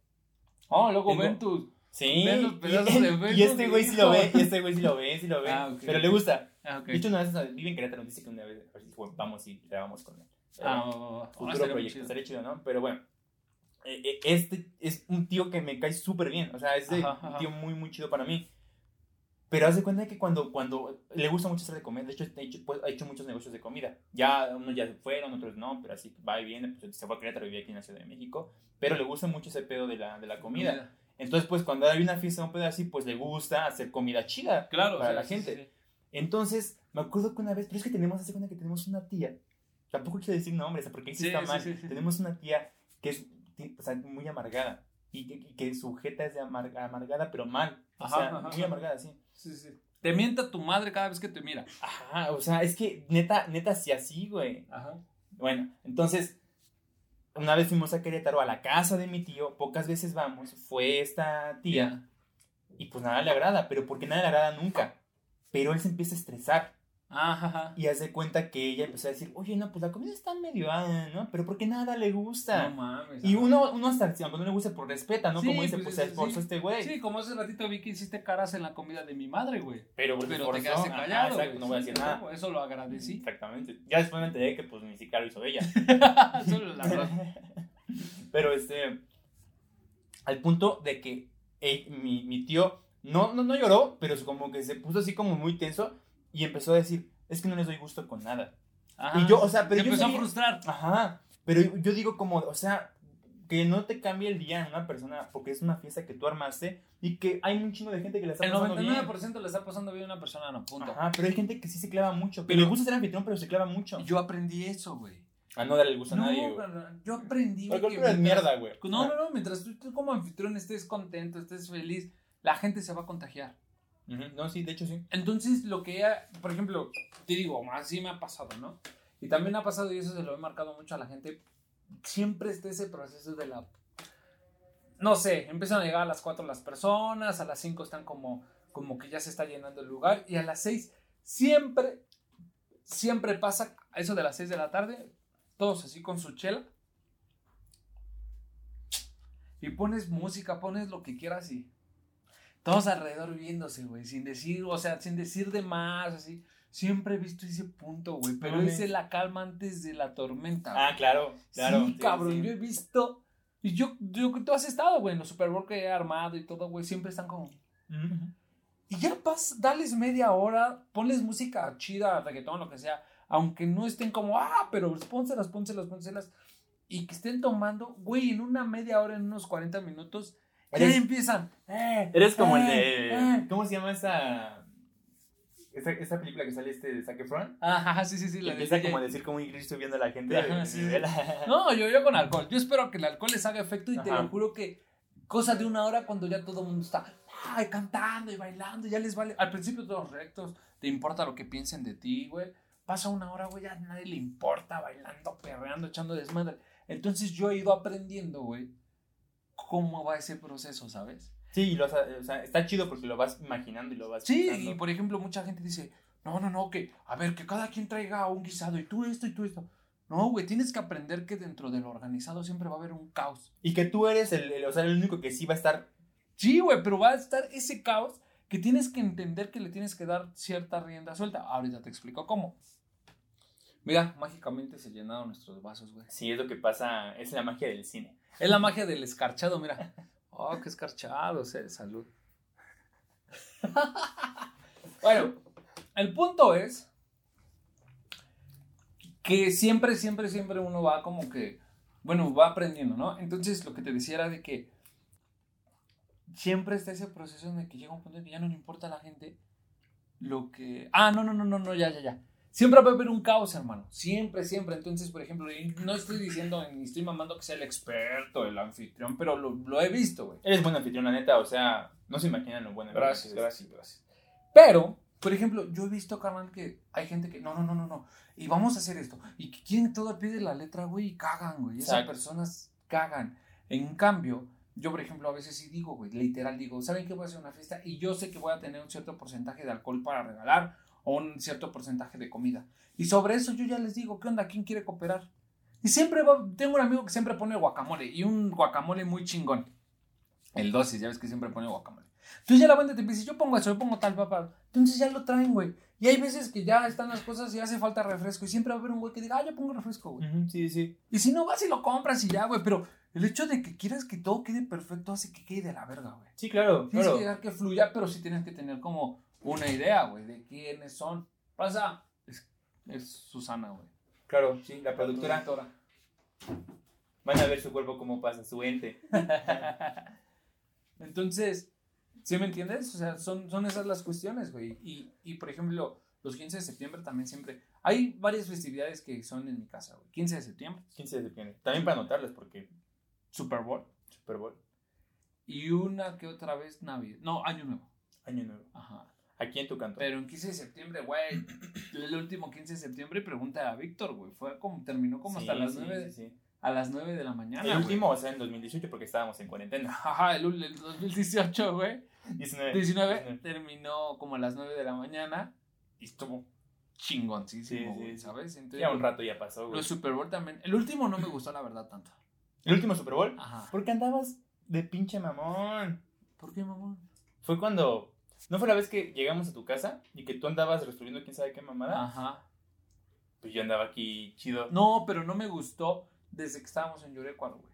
[SPEAKER 3] Oh, luego ven tus.
[SPEAKER 1] Sí.
[SPEAKER 3] Los
[SPEAKER 1] y-
[SPEAKER 3] pedazos de Facebook,
[SPEAKER 1] y este güey sí lo ve, y este güey sí lo ve, sí lo ve,
[SPEAKER 3] Ah, ok.
[SPEAKER 1] pero le gusta.
[SPEAKER 3] Ah, ok.
[SPEAKER 1] De hecho, una vez vive en Querétaro, dice que una vez vamos y grabamos con él. Pero
[SPEAKER 3] Ah, va, va, va. Ah,
[SPEAKER 1] futuro proyecto, estaría chido, ¿no? Pero bueno, eh, eh, este es un tío que me cae súper bien, o sea, es
[SPEAKER 3] Ajá, ajá.
[SPEAKER 1] un tío muy, muy chido para mí. Pero hace cuenta que cuando, cuando le gusta mucho hacer de comer, de hecho, ha hecho, pues, hecho muchos negocios de comida. Ya unos ya se fueron, otros no, pero así va y viene. Pues, se fue a Querétaro, vivía aquí en la Ciudad de México. Pero le gusta mucho ese pedo de la, de la comida. Entonces, pues cuando hay una fiesta, un pedo así, pues le gusta hacer comida chida
[SPEAKER 3] Claro.
[SPEAKER 1] para
[SPEAKER 3] sí,
[SPEAKER 1] la gente.
[SPEAKER 3] sí, sí.
[SPEAKER 1] Entonces, me acuerdo que una vez, pero es que tenemos, hace cuenta que tenemos una tía, tampoco quiero decir nombres, porque ahí sí, está mal. Tenemos una tía que es o sea, muy amargada y que, y que su jeta es de amar- amargada, pero mal. O
[SPEAKER 3] Ajá,
[SPEAKER 1] sea,
[SPEAKER 3] ajá,
[SPEAKER 1] muy
[SPEAKER 3] ajá.
[SPEAKER 1] amargada, sí.
[SPEAKER 3] Sí, sí. Te mienta tu madre cada vez que te mira.
[SPEAKER 1] Ajá, o sea, es que neta, neta, sí así, güey.
[SPEAKER 3] Ajá.
[SPEAKER 1] Bueno, entonces, una vez fuimos a Querétaro a la casa de mi tío, pocas veces vamos, fue esta tía. Y pues nada le agrada, pero porque nada le agrada nunca. Pero él se empieza a estresar
[SPEAKER 3] Ajá,
[SPEAKER 1] y hace cuenta que ella empezó a decir, oye, no, pues la comida está medio, ah, ¿no? Pero porque nada le gusta.
[SPEAKER 3] No mames.
[SPEAKER 1] y uno, uno hasta, aunque no le guste, por respeta, ¿no?
[SPEAKER 3] Sí,
[SPEAKER 1] Como dice,
[SPEAKER 3] pues,
[SPEAKER 1] pues, se esforzó
[SPEAKER 3] sí.
[SPEAKER 1] este güey.
[SPEAKER 3] Sí, como hace ratito vi que hiciste caras en la comida de mi madre, güey.
[SPEAKER 1] Pero, pues,
[SPEAKER 3] Pero te quedaste
[SPEAKER 1] Ajá,
[SPEAKER 3] callado.
[SPEAKER 1] exacto, no voy a
[SPEAKER 3] Sí,
[SPEAKER 1] decir nada.
[SPEAKER 3] Eso lo agradecí.
[SPEAKER 1] Exactamente. Ya después me enteré que, pues, ni siquiera lo hizo ella.
[SPEAKER 3] Solo la verdad.
[SPEAKER 1] Pero, este, al punto de que eh, mi, mi tío no, no, no lloró, pero como que se puso así como muy tenso y empezó a decir, es que no les doy gusto con nada.
[SPEAKER 3] Ajá.
[SPEAKER 1] Y yo, o sea, pero
[SPEAKER 3] Se
[SPEAKER 1] yo
[SPEAKER 3] empezó a frustrar.
[SPEAKER 1] Ajá, pero yo, digo como, o sea, que no te cambie el día en una persona porque es una fiesta que tú armaste y que hay un chingo de gente que la está
[SPEAKER 3] El
[SPEAKER 1] pasando bien.
[SPEAKER 3] 99% le está pasando bien a una persona, no, punto.
[SPEAKER 1] Ajá, pero hay gente que sí se clava mucho, que
[SPEAKER 3] Pero-
[SPEAKER 1] le gusta ser anfitrión, pero se clava mucho.
[SPEAKER 3] Yo aprendí eso, güey.
[SPEAKER 1] A no darle el gusto a
[SPEAKER 3] No,
[SPEAKER 1] nadie, güey.
[SPEAKER 3] yo aprendí
[SPEAKER 1] Porque
[SPEAKER 3] que mientras-
[SPEAKER 1] mierda, güey.
[SPEAKER 3] No, no, no, mientras tú, tú como anfitrión estés contento, estés feliz, la gente se va a contagiar.
[SPEAKER 1] No, sí, de hecho sí.
[SPEAKER 3] Entonces, lo que ella, por ejemplo, te digo, así me ha pasado, ¿no? Y también ha pasado, y eso se lo he marcado mucho a la gente, siempre está ese proceso de la... No sé, empiezan a llegar a las 4 las personas, a las 5 están como, como que ya se está llenando el lugar, y a las 6 siempre, siempre pasa, a eso de las 6 de la tarde, todos así con su chela, y pones música, pones lo que quieras y todos alrededor viéndose, güey, sin decir, o sea, sin decir de más, así. Siempre he visto ese punto, güey, pero
[SPEAKER 1] mames.
[SPEAKER 3] ese es la calma antes de la tormenta.
[SPEAKER 1] Ah,
[SPEAKER 3] güey.
[SPEAKER 1] claro, claro.
[SPEAKER 3] sí, cabrón,
[SPEAKER 1] sí.
[SPEAKER 3] yo he visto, y yo, yo, tú has estado, güey, en los Super Bowl que he armado y todo, güey, siempre están como...
[SPEAKER 1] Ujú.
[SPEAKER 3] Y ya pas, dales media hora, ponles música chida, reggaetón, lo que sea, aunque no estén como, ah, pero pónselas, pónselas, pónselas, y que estén tomando, güey, en una media hora, en unos 40 minutos,
[SPEAKER 1] Eres-
[SPEAKER 3] empiezan. eh,
[SPEAKER 1] Eres como el
[SPEAKER 3] eh,
[SPEAKER 1] de.
[SPEAKER 3] eh.
[SPEAKER 1] ¿Cómo se llama esa. Esa, esa película que sale este de Zac Efron?
[SPEAKER 3] Ajá, sí, sí, sí. La
[SPEAKER 1] empieza como a decir cómo ir subiendo a la gente.
[SPEAKER 3] Ajá,
[SPEAKER 1] de
[SPEAKER 3] sí,
[SPEAKER 1] nivel.
[SPEAKER 3] No, yo, yo con alcohol. Yo espero que el alcohol les haga efecto y te lo juro que cosa de una hora cuando ya todo el mundo está ay, cantando y bailando, ya les vale. Al principio todos rectos, te importa lo que piensen de ti, güey. Pasa una hora, güey, ya a nadie le importa bailando, perreando, echando desmadre. Entonces yo he ido aprendiendo, güey, cómo va ese proceso, ¿sabes?
[SPEAKER 1] Sí, y lo, o sea, está chido porque lo vas imaginando y lo vas
[SPEAKER 3] Sí,
[SPEAKER 1] pensando.
[SPEAKER 3] y por ejemplo, mucha gente dice, no, no, no, que, a ver, que cada quien traiga un guisado y tú esto y tú esto. No, güey, tienes que aprender que dentro del organizado siempre va a haber un caos.
[SPEAKER 1] Y que tú eres el, el- o sea, el único que sí va a estar.
[SPEAKER 3] Sí, güey, pero va a estar ese caos que tienes que entender que le tienes que dar cierta rienda suelta. Ahorita te explico cómo. Mira, mágicamente se llenaron nuestros vasos, güey.
[SPEAKER 1] Sí, es lo que pasa. Es la magia del cine.
[SPEAKER 3] Es la magia del escarchado, mira. Oh, qué escarchado, eh, salud. bueno, el punto es que siempre, siempre, siempre uno va como que, bueno, va aprendiendo, ¿no? Entonces lo que te decía era de que siempre está ese proceso en el que llega un punto en que ya no le importa a la gente lo que... Ah, no, no, no, no, no, ya, ya, ya. Siempre va a haber un caos, hermano. Siempre, siempre. Entonces, por ejemplo, no estoy diciendo ni estoy mamando que sea el experto, el anfitrión, pero lo, lo he visto, güey.
[SPEAKER 1] Eres buen anfitrión, la neta. O sea, no se imaginan lo bueno.
[SPEAKER 3] Gracias, gracias, gracias. Pero, por ejemplo, yo he visto, carnal, que hay gente que no, no, no, no, no. Y vamos a hacer esto. Y quieren todo al pie de la letra, güey, y cagan, güey. Esas
[SPEAKER 1] Exacto.
[SPEAKER 3] personas cagan. En cambio, yo, por ejemplo, a veces sí digo, güey, literal digo, ¿saben qué voy a hacer una fiesta? Y yo sé que voy a tener un cierto porcentaje de alcohol para regalar o un cierto porcentaje de comida. Y sobre eso yo ya les digo, ¿qué onda? ¿Quién quiere cooperar? Y siempre va- tengo un amigo que siempre pone guacamole y un guacamole muy chingón. El dosis, ya ves que siempre pone guacamole. Entonces ya la banda te dice, yo pongo eso, yo pongo tal, papá. Entonces ya lo traen, güey. Y hay veces que ya están las cosas y hace falta refresco. Y siempre va a haber un güey que diga, ah, yo pongo refresco, güey.
[SPEAKER 1] Ujú, Sí, sí.
[SPEAKER 3] Y si no vas y lo compras y ya, güey. Pero el hecho de que quieras que todo quede perfecto hace que quede de la verga, güey.
[SPEAKER 1] Sí, claro,
[SPEAKER 3] Tienes
[SPEAKER 1] claro.
[SPEAKER 3] que dejar que fluya, pero sí tienes que tener como una idea, güey, de quiénes son. Pasa, es, es Susana, güey.
[SPEAKER 1] Claro, sí, la productora.
[SPEAKER 3] Productora.
[SPEAKER 1] Van a ver su cuerpo cómo pasa, su ente.
[SPEAKER 3] Entonces, ¿sí me entiendes? O sea, son, son esas las cuestiones, güey. Y, y, por ejemplo, los 15 de septiembre también siempre... Hay varias festividades que son en mi casa, güey. 15 de septiembre,
[SPEAKER 1] 15 de septiembre. También para anotarles porque
[SPEAKER 3] Super Bowl.
[SPEAKER 1] Super Bowl,
[SPEAKER 3] Y una que otra vez Navidad. No, Año Nuevo.
[SPEAKER 1] Año Nuevo.
[SPEAKER 3] Ajá.
[SPEAKER 1] Aquí en tu canto.
[SPEAKER 3] Pero en 15 de septiembre, güey. El último 15 de septiembre, pregunta a Víctor, güey. Fue como, terminó como hasta las
[SPEAKER 1] sí,
[SPEAKER 3] 9,
[SPEAKER 1] sí,
[SPEAKER 3] a las 9 de la mañana.
[SPEAKER 1] El
[SPEAKER 3] güey.
[SPEAKER 1] último, o sea, en 2018 porque estábamos en cuarentena.
[SPEAKER 3] Ajá, el, ul- el 2018, güey.
[SPEAKER 1] 19.
[SPEAKER 3] 19 terminó como a las 9 de la mañana y estuvo chingoncísimo,
[SPEAKER 1] Sí, sí,
[SPEAKER 3] güey. ¿sabes? Entonces,
[SPEAKER 1] Ya un rato ya pasó, güey.
[SPEAKER 3] Los Super Bowl también. El último no me gustó, la verdad, tanto.
[SPEAKER 1] El último Super Bowl.
[SPEAKER 3] Ajá.
[SPEAKER 1] Porque andabas de pinche mamón.
[SPEAKER 3] ¿Por qué, mamón?
[SPEAKER 1] Fue cuando. ¿No fue la vez que llegamos a tu casa y que tú andabas resolviendo quién sabe qué mamada?
[SPEAKER 3] Ajá.
[SPEAKER 1] Pues yo andaba aquí chido.
[SPEAKER 3] No, pero no me gustó desde que estábamos en Yurecuaro, güey.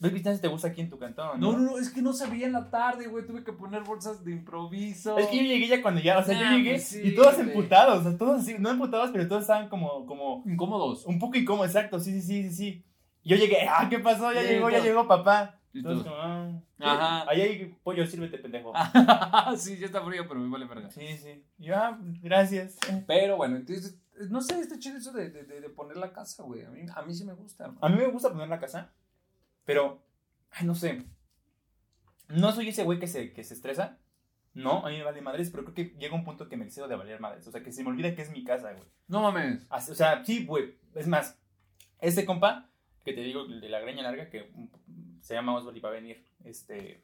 [SPEAKER 1] ¿Ves que te gusta aquí en tu cantón?
[SPEAKER 3] No, no, no, es que no se veía en la tarde, güey. Tuve que poner bolsas de improviso.
[SPEAKER 1] Es que yo llegué ya cuando ya, o sea,
[SPEAKER 3] Ah,
[SPEAKER 1] yo llegué
[SPEAKER 3] pues sí,
[SPEAKER 1] y todos
[SPEAKER 3] güey.
[SPEAKER 1] emputados, o sea, todos así, no emputados, pero todos estaban como, como,
[SPEAKER 3] Incómodos.
[SPEAKER 1] un poco incómodos, exacto, sí, sí, sí, sí, sí. Yo llegué, ah, ¿qué pasó? Ya
[SPEAKER 3] Sí,
[SPEAKER 1] llegó, ya
[SPEAKER 3] todos.
[SPEAKER 1] llegó papá. Como, ah,
[SPEAKER 3] Ajá.
[SPEAKER 1] Ahí hay pollo, sírvete, pendejo.
[SPEAKER 3] sí, ya está frío, pero me vale verga.
[SPEAKER 1] Sí, sí. Yo, ah, gracias.
[SPEAKER 3] Pero bueno, entonces, no sé, está chido eso de, de, de- poner la casa, güey. A mí, a mí sí me gusta. hermano.
[SPEAKER 1] A mí me gusta poner la casa, pero, ay, no sé. No soy ese güey que se, que se estresa. No, a mí me vale madres, pero creo que llega un punto que me excedo de valer madres. O sea, que se me olvida que es mi casa, güey.
[SPEAKER 3] No mames.
[SPEAKER 1] O sea, sí, güey. Es más, este compa, que te digo, de la greña larga, que se llama Oswald y va a venir este,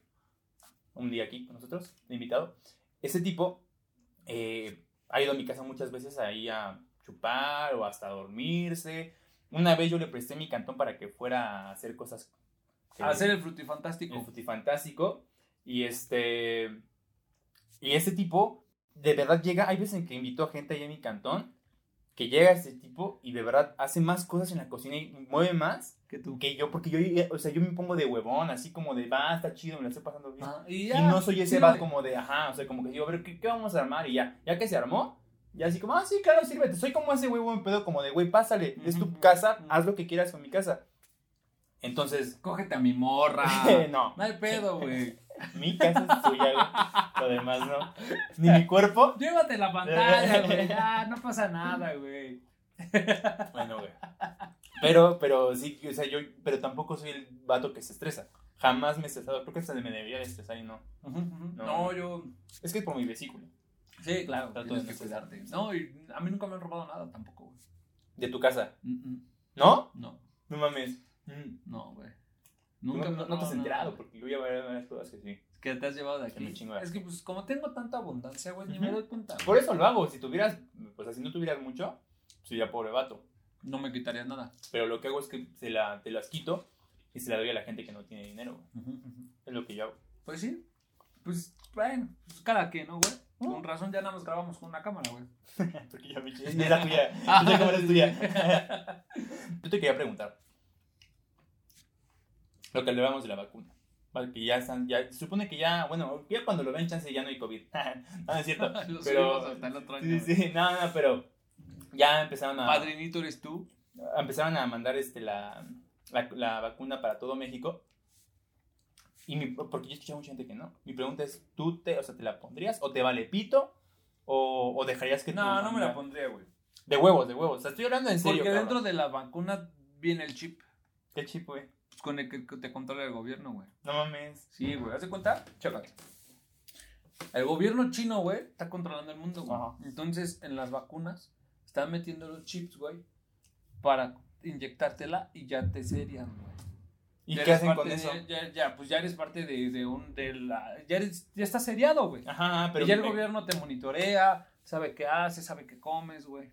[SPEAKER 1] un día aquí con nosotros, de invitado. Ese tipo eh, ha ido a mi casa muchas veces ahí a chupar o hasta dormirse. Una vez yo le presté mi cantón para que fuera a hacer cosas.
[SPEAKER 3] A hacer el frutifantástico.
[SPEAKER 1] el frutifantástico. Y este. Y ese tipo, de verdad llega. Hay veces en que invito a gente ahí en mi cantón. Que llega ese tipo y de verdad hace más cosas en la cocina y mueve más
[SPEAKER 3] que tú.
[SPEAKER 1] que yo. Porque yo, o sea, yo me pongo de huevón, así como de va, está chido, me lo estoy pasando bien.
[SPEAKER 3] Ah, y,
[SPEAKER 1] no soy ese
[SPEAKER 3] sí,
[SPEAKER 1] va como de ajá, o sea, como que digo, a ver, ¿qué, qué vamos a armar? Y ya, ya que se armó, ya así como, ah, sí, claro, sírvete. Soy como ese güey buen pedo, como de, güey, pásale, es tu casa, haz lo que quieras con mi casa. Entonces,
[SPEAKER 3] Cógete a mi morra.
[SPEAKER 1] no.
[SPEAKER 3] No hay pedo, güey.
[SPEAKER 1] Mi casa es tuya, güey. Lo demás no. Ni mi cuerpo.
[SPEAKER 3] Llévate la pantalla, güey. Ya, no pasa nada, güey.
[SPEAKER 1] Bueno, güey. Pero, pero sí, o sea, yo, pero tampoco soy el vato que se estresa. Jamás me he estresado. Creo que hasta me debería de estresar y no.
[SPEAKER 3] No,
[SPEAKER 1] No.
[SPEAKER 3] yo.
[SPEAKER 1] Es que es por mi vesícula.
[SPEAKER 3] Sí, claro.
[SPEAKER 1] Trato
[SPEAKER 3] Tienes
[SPEAKER 1] de
[SPEAKER 3] que cuidarte. No, y a mí nunca me han robado nada tampoco, güey.
[SPEAKER 1] De tu casa.
[SPEAKER 3] Mm, mm.
[SPEAKER 1] ¿No?
[SPEAKER 3] No,
[SPEAKER 1] No mames. Mm.
[SPEAKER 3] no, güey.
[SPEAKER 1] Nunca, no,
[SPEAKER 3] me
[SPEAKER 1] no te has enterado,
[SPEAKER 3] nada.
[SPEAKER 1] porque yo ya varias cosas que sí.
[SPEAKER 3] Que te has llevado de aquí. Es que, pues, como tengo tanta abundancia, güey, ni me doy cuenta.
[SPEAKER 1] Por eso lo hago. Si tuvieras, pues así no tuvieras mucho, sería pobre vato.
[SPEAKER 3] No me quitarías nada.
[SPEAKER 1] Pero lo que hago es que se la, te las quito y se la doy a la gente que no tiene dinero. güey.
[SPEAKER 3] Ujú, ujú.
[SPEAKER 1] Es lo que yo hago.
[SPEAKER 3] Pues sí. Pues, bueno, pues cada quien, ¿no, güey?
[SPEAKER 1] Mm.
[SPEAKER 3] Con razón ya nada más grabamos con una cámara, güey.
[SPEAKER 1] Porque ya me eché. Es la tuya. Esa cámara es tuya. Yo te quería preguntar. Lo que hablábamos de la vacuna. Vale, que ya están, ya, se supone que ya, bueno, ya cuando lo ven chance ya no hay COVID. no, es cierto. Pero,
[SPEAKER 3] hasta el otro año.
[SPEAKER 1] sí, sí, no, no, pero ya empezaron a,
[SPEAKER 3] Padrinito eres tú.
[SPEAKER 1] empezaron a mandar este, la, la, la vacuna para todo México. Y mi, porque yo escuché a mucha gente que no. Mi pregunta es, ¿tú te, o sea, te la pondrías o te vale pito? ¿O, o dejarías que
[SPEAKER 3] No, no me la pondría, güey.
[SPEAKER 1] De huevos, de huevos. O sea, estoy hablando en serio.
[SPEAKER 3] Porque
[SPEAKER 1] cabrón.
[SPEAKER 3] dentro de la vacuna viene el chip
[SPEAKER 1] ¿Qué chip, güey?
[SPEAKER 3] Pues, con el que te controla el gobierno, güey.
[SPEAKER 1] No mames.
[SPEAKER 3] Sí, güey. ¿Haz de cuenta? Chécate. El gobierno chino, güey, está controlando el mundo, güey.
[SPEAKER 1] Ajá.
[SPEAKER 3] Entonces, en las vacunas, están metiendo los chips, güey, para inyectártela y ya te serían, güey.
[SPEAKER 1] ¿Y
[SPEAKER 3] Ya
[SPEAKER 1] qué hacen
[SPEAKER 3] parte
[SPEAKER 1] con
[SPEAKER 3] de-
[SPEAKER 1] eso?
[SPEAKER 3] Ya, ya, pues ya eres parte de, de un, de la, ya eres, ya estás seriado, güey.
[SPEAKER 1] Ajá, pero
[SPEAKER 3] y ya el
[SPEAKER 1] me-
[SPEAKER 3] gobierno te monitorea, sabe qué haces, sabe qué comes, güey.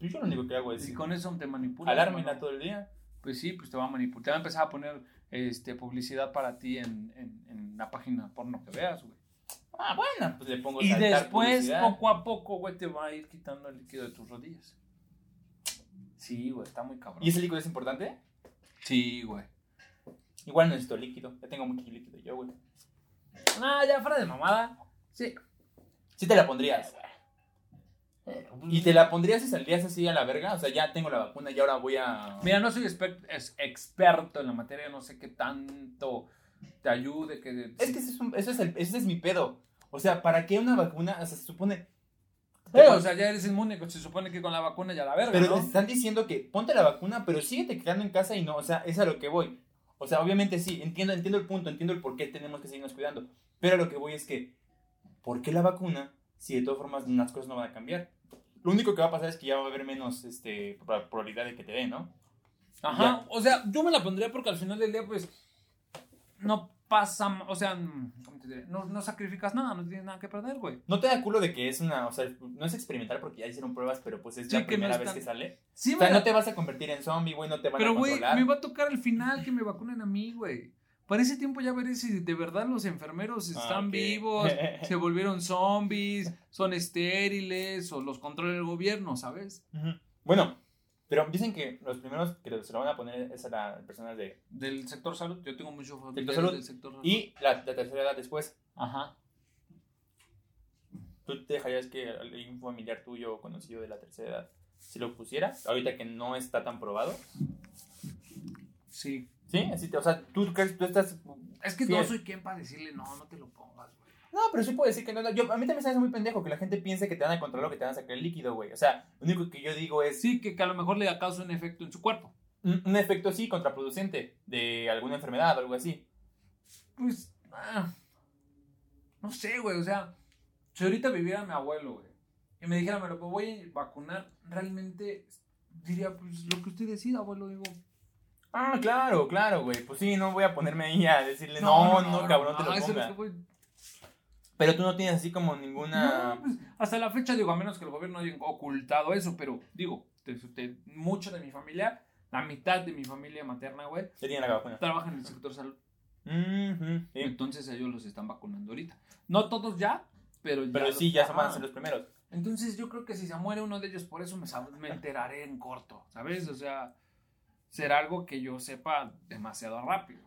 [SPEAKER 1] Yo lo único que hago es
[SPEAKER 3] Y con eso te manipula.
[SPEAKER 1] alármela todo el día.
[SPEAKER 3] Pues sí, pues te va a manipular. Te va a empezar a poner este, publicidad para ti en, en, en la página porno que veas, güey.
[SPEAKER 1] Ah, bueno, pues le pongo
[SPEAKER 3] Y
[SPEAKER 1] saltar
[SPEAKER 3] después,
[SPEAKER 1] publicidad.
[SPEAKER 3] poco a poco, güey, te va a ir quitando el líquido de tus rodillas. Sí, güey, está muy cabrón.
[SPEAKER 1] ¿Y ese líquido es importante?
[SPEAKER 3] Sí, güey.
[SPEAKER 1] Igual necesito líquido. Ya tengo mucho líquido yo, güey.
[SPEAKER 3] Ah, ya fuera de mamada. Sí.
[SPEAKER 1] Sí te la pondrías. ¿Y te la pondrías y saldrías así a la verga? O sea, ya tengo la vacuna y ahora voy a...
[SPEAKER 3] Mira, no soy exper- es- experto en la materia, no sé qué tanto te ayude. Que,
[SPEAKER 1] Es que ese es, un- eso es el- ese es mi pedo. O sea, ¿para qué una vacuna? O sea, se supone...
[SPEAKER 3] Eh, o sea, ya eres inmune, pues, se supone que con la vacuna ya la verga,
[SPEAKER 1] Pero
[SPEAKER 3] ¿no?
[SPEAKER 1] te están diciendo que ponte la vacuna, pero síguete quedando en casa y no, o sea, es a lo que voy. O sea, obviamente sí, entiendo, entiendo el punto, entiendo el por qué tenemos que seguirnos cuidando. Pero a lo que voy es que, ¿por qué la vacuna si de todas formas las cosas no van a cambiar? Lo único que va a pasar es que ya va a haber menos este, proba- probabilidad de que te den, ¿no?
[SPEAKER 3] Ajá,
[SPEAKER 1] Ya.
[SPEAKER 3] o sea, yo me la pondría porque al final del día, pues, no pasa, o sea, ¿cómo te diré? No, no sacrificas nada, no tienes nada que perder, güey.
[SPEAKER 1] No te da culo de que es una, o sea, no es experimental porque ya hicieron pruebas, pero pues es
[SPEAKER 3] Sí,
[SPEAKER 1] la
[SPEAKER 3] no
[SPEAKER 1] primera vez que sale.
[SPEAKER 3] Sí,
[SPEAKER 1] O sea, no te vas a convertir en zombie, güey, no te van
[SPEAKER 3] pero,
[SPEAKER 1] a
[SPEAKER 3] güey,
[SPEAKER 1] controlar.
[SPEAKER 3] me va a tocar al final que me vacunen a mí, güey. Para ese tiempo ya veré si de verdad los enfermeros
[SPEAKER 1] Ah,
[SPEAKER 3] están vivos, se volvieron zombies, son estériles o los controla el gobierno, ¿sabes?
[SPEAKER 1] Bueno, pero dicen que los primeros que se lo van a poner es a las personas de...
[SPEAKER 3] Del sector salud, yo tengo mucho familiares del sector salud.
[SPEAKER 1] Y la, la tercera edad después.
[SPEAKER 3] Ajá.
[SPEAKER 1] ¿Tú te dejarías que algún familiar tuyo o conocido de la tercera edad si lo pusiera? Ahorita que no está tan probado.
[SPEAKER 3] Sí.
[SPEAKER 1] ¿Sí? Así te- o sea, tú crees, tú estás...
[SPEAKER 3] Es que
[SPEAKER 1] Fiel.
[SPEAKER 3] no soy quien para decirle, no, no te lo pongas, güey.
[SPEAKER 1] No, pero sí puedo decir que no. no. Yo, a mí también se me hace muy pendejo que la gente piense que te van a controlar o que te van a sacar el líquido, güey. O sea, lo único que yo digo es
[SPEAKER 3] Sí, que, que a lo mejor le causa un efecto en su cuerpo.
[SPEAKER 1] un, un efecto así contraproducente de alguna enfermedad o algo así.
[SPEAKER 3] Pues, ah, no sé, güey, o sea, si ahorita viviera mi abuelo, güey, y me dijera, me lo voy a vacunar, realmente diría, pues lo que usted decida, abuelo, digo.
[SPEAKER 1] Ah, claro, claro, güey. Pues sí, no voy a ponerme ahí a decirle, no, no, cabrón, te lo ponga. Pero tú no tienes así como ninguna...
[SPEAKER 3] No, pues, hasta la fecha, digo, a menos que el gobierno haya ocultado eso, pero digo, te- te- mucho de mi familia, la mitad de mi familia materna, güey,
[SPEAKER 1] Ya tiene la vacuna.
[SPEAKER 3] trabaja en el sector salud.
[SPEAKER 1] Ujú, sí.
[SPEAKER 3] Entonces ellos los están vacunando ahorita. No todos ya, pero ya.
[SPEAKER 1] Pero
[SPEAKER 3] los-
[SPEAKER 1] sí, ya son van a ser los primeros.
[SPEAKER 3] Entonces yo creo que si se muere uno de ellos, por eso me, me enteraré en corto, ¿sabes? O sea, será algo que yo sepa demasiado rápido.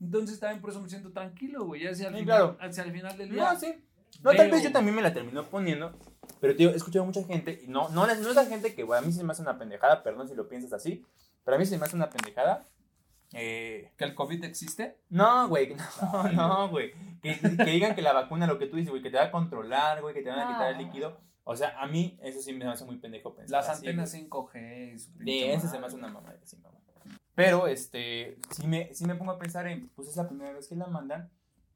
[SPEAKER 3] Entonces también por eso me siento tranquilo, güey. Ya hacia el,
[SPEAKER 1] Sí,
[SPEAKER 3] final,
[SPEAKER 1] claro.
[SPEAKER 3] hacia el final del día.
[SPEAKER 1] No, sí. No, tal
[SPEAKER 3] Veo.
[SPEAKER 1] vez yo también me la terminó poniendo. Pero, tío, he escuchado a mucha gente. Y no, no, no es la gente que, güey, a mí se me hace una pendejada. Perdón si lo piensas así. Pero a mí se me hace una pendejada. Eh,
[SPEAKER 3] ¿Que el COVID existe?
[SPEAKER 1] no, güey. No, no, güey. Que, que digan que la vacuna, lo que tú dices, güey, que te va a controlar, güey, que te van a quitar el líquido. O sea, a mí eso sí me hace muy pendejo pensar.
[SPEAKER 3] Las
[SPEAKER 1] así,
[SPEAKER 3] antenas
[SPEAKER 1] güey.
[SPEAKER 3] 5G. su
[SPEAKER 1] Sí,
[SPEAKER 3] pinche
[SPEAKER 1] ese se me hace una mamada. sí. Pero, este, si me, si me pongo a pensar en, pues es la primera vez que la mandan,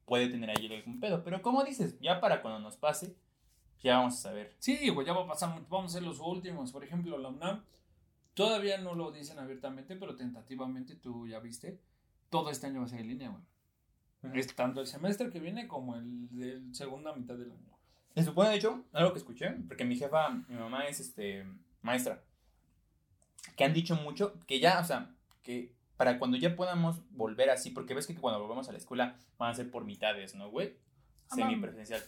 [SPEAKER 1] puede tener ahí algún pedo. Pero como dices, ya para cuando nos pase, ya vamos a saber.
[SPEAKER 3] Sí, güey, ya va a pasar, vamos a ser los últimos. Por ejemplo, la UNAM todavía no lo dicen abiertamente, pero tentativamente tú ya viste. Todo este año va a ser en línea, güey. Es tanto el semestre que viene como el de segunda mitad del año.
[SPEAKER 1] Se supone, de hecho, algo que escuché, porque mi jefa, mi mamá es este maestra, que han dicho mucho que ya, o sea, que para cuando ya podamos volver así, porque ves que cuando volvemos a la escuela van a ser por mitades, ¿no, güey?
[SPEAKER 3] Ah,
[SPEAKER 1] Semipresencial.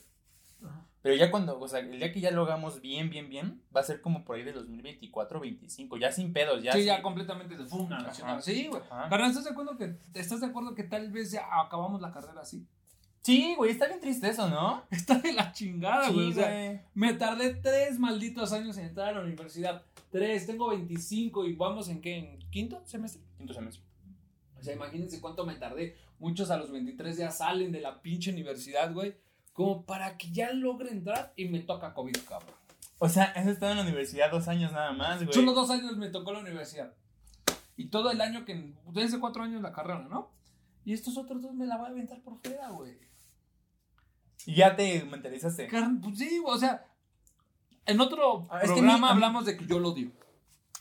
[SPEAKER 1] Pero ya cuando, o sea, el día que ya lo hagamos bien, bien, bien, va a ser como por ahí de 2024, 25, ya sin pedos, ya.
[SPEAKER 3] sí,
[SPEAKER 1] sin-
[SPEAKER 3] ya completamente de funa
[SPEAKER 1] Ajá.
[SPEAKER 3] nacional. Sí, güey. Carnal, ¿estás de acuerdo que estás de acuerdo que tal vez ya acabamos la carrera así?
[SPEAKER 1] Sí, güey, está bien triste eso, ¿no?
[SPEAKER 3] Está de la chingada, güey. O sea,
[SPEAKER 1] güey.
[SPEAKER 3] me tardé tres malditos años en entrar a la universidad. Tres, tengo 25 y vamos en qué, en quinto semestre.
[SPEAKER 1] Quinto semestre.
[SPEAKER 3] O sea, imagínense cuánto me tardé. Muchos a los 23 ya salen de la pinche universidad, güey. Como para que ya logre entrar y me toca COVID, cabrón.
[SPEAKER 1] O sea, has estado en la universidad dos años nada más, güey.
[SPEAKER 3] Solo dos años me tocó la universidad. Y todo el año que. Desde cuatro años la carrera, ¿no? Y estos otros dos me la voy a aventar por fuera, güey.
[SPEAKER 1] Y ya te mentalizaste.
[SPEAKER 3] Carn- Pues sí, o sea. En otro
[SPEAKER 1] Ah, es que
[SPEAKER 3] programa
[SPEAKER 1] mi-
[SPEAKER 3] hablamos de que yo lo odio.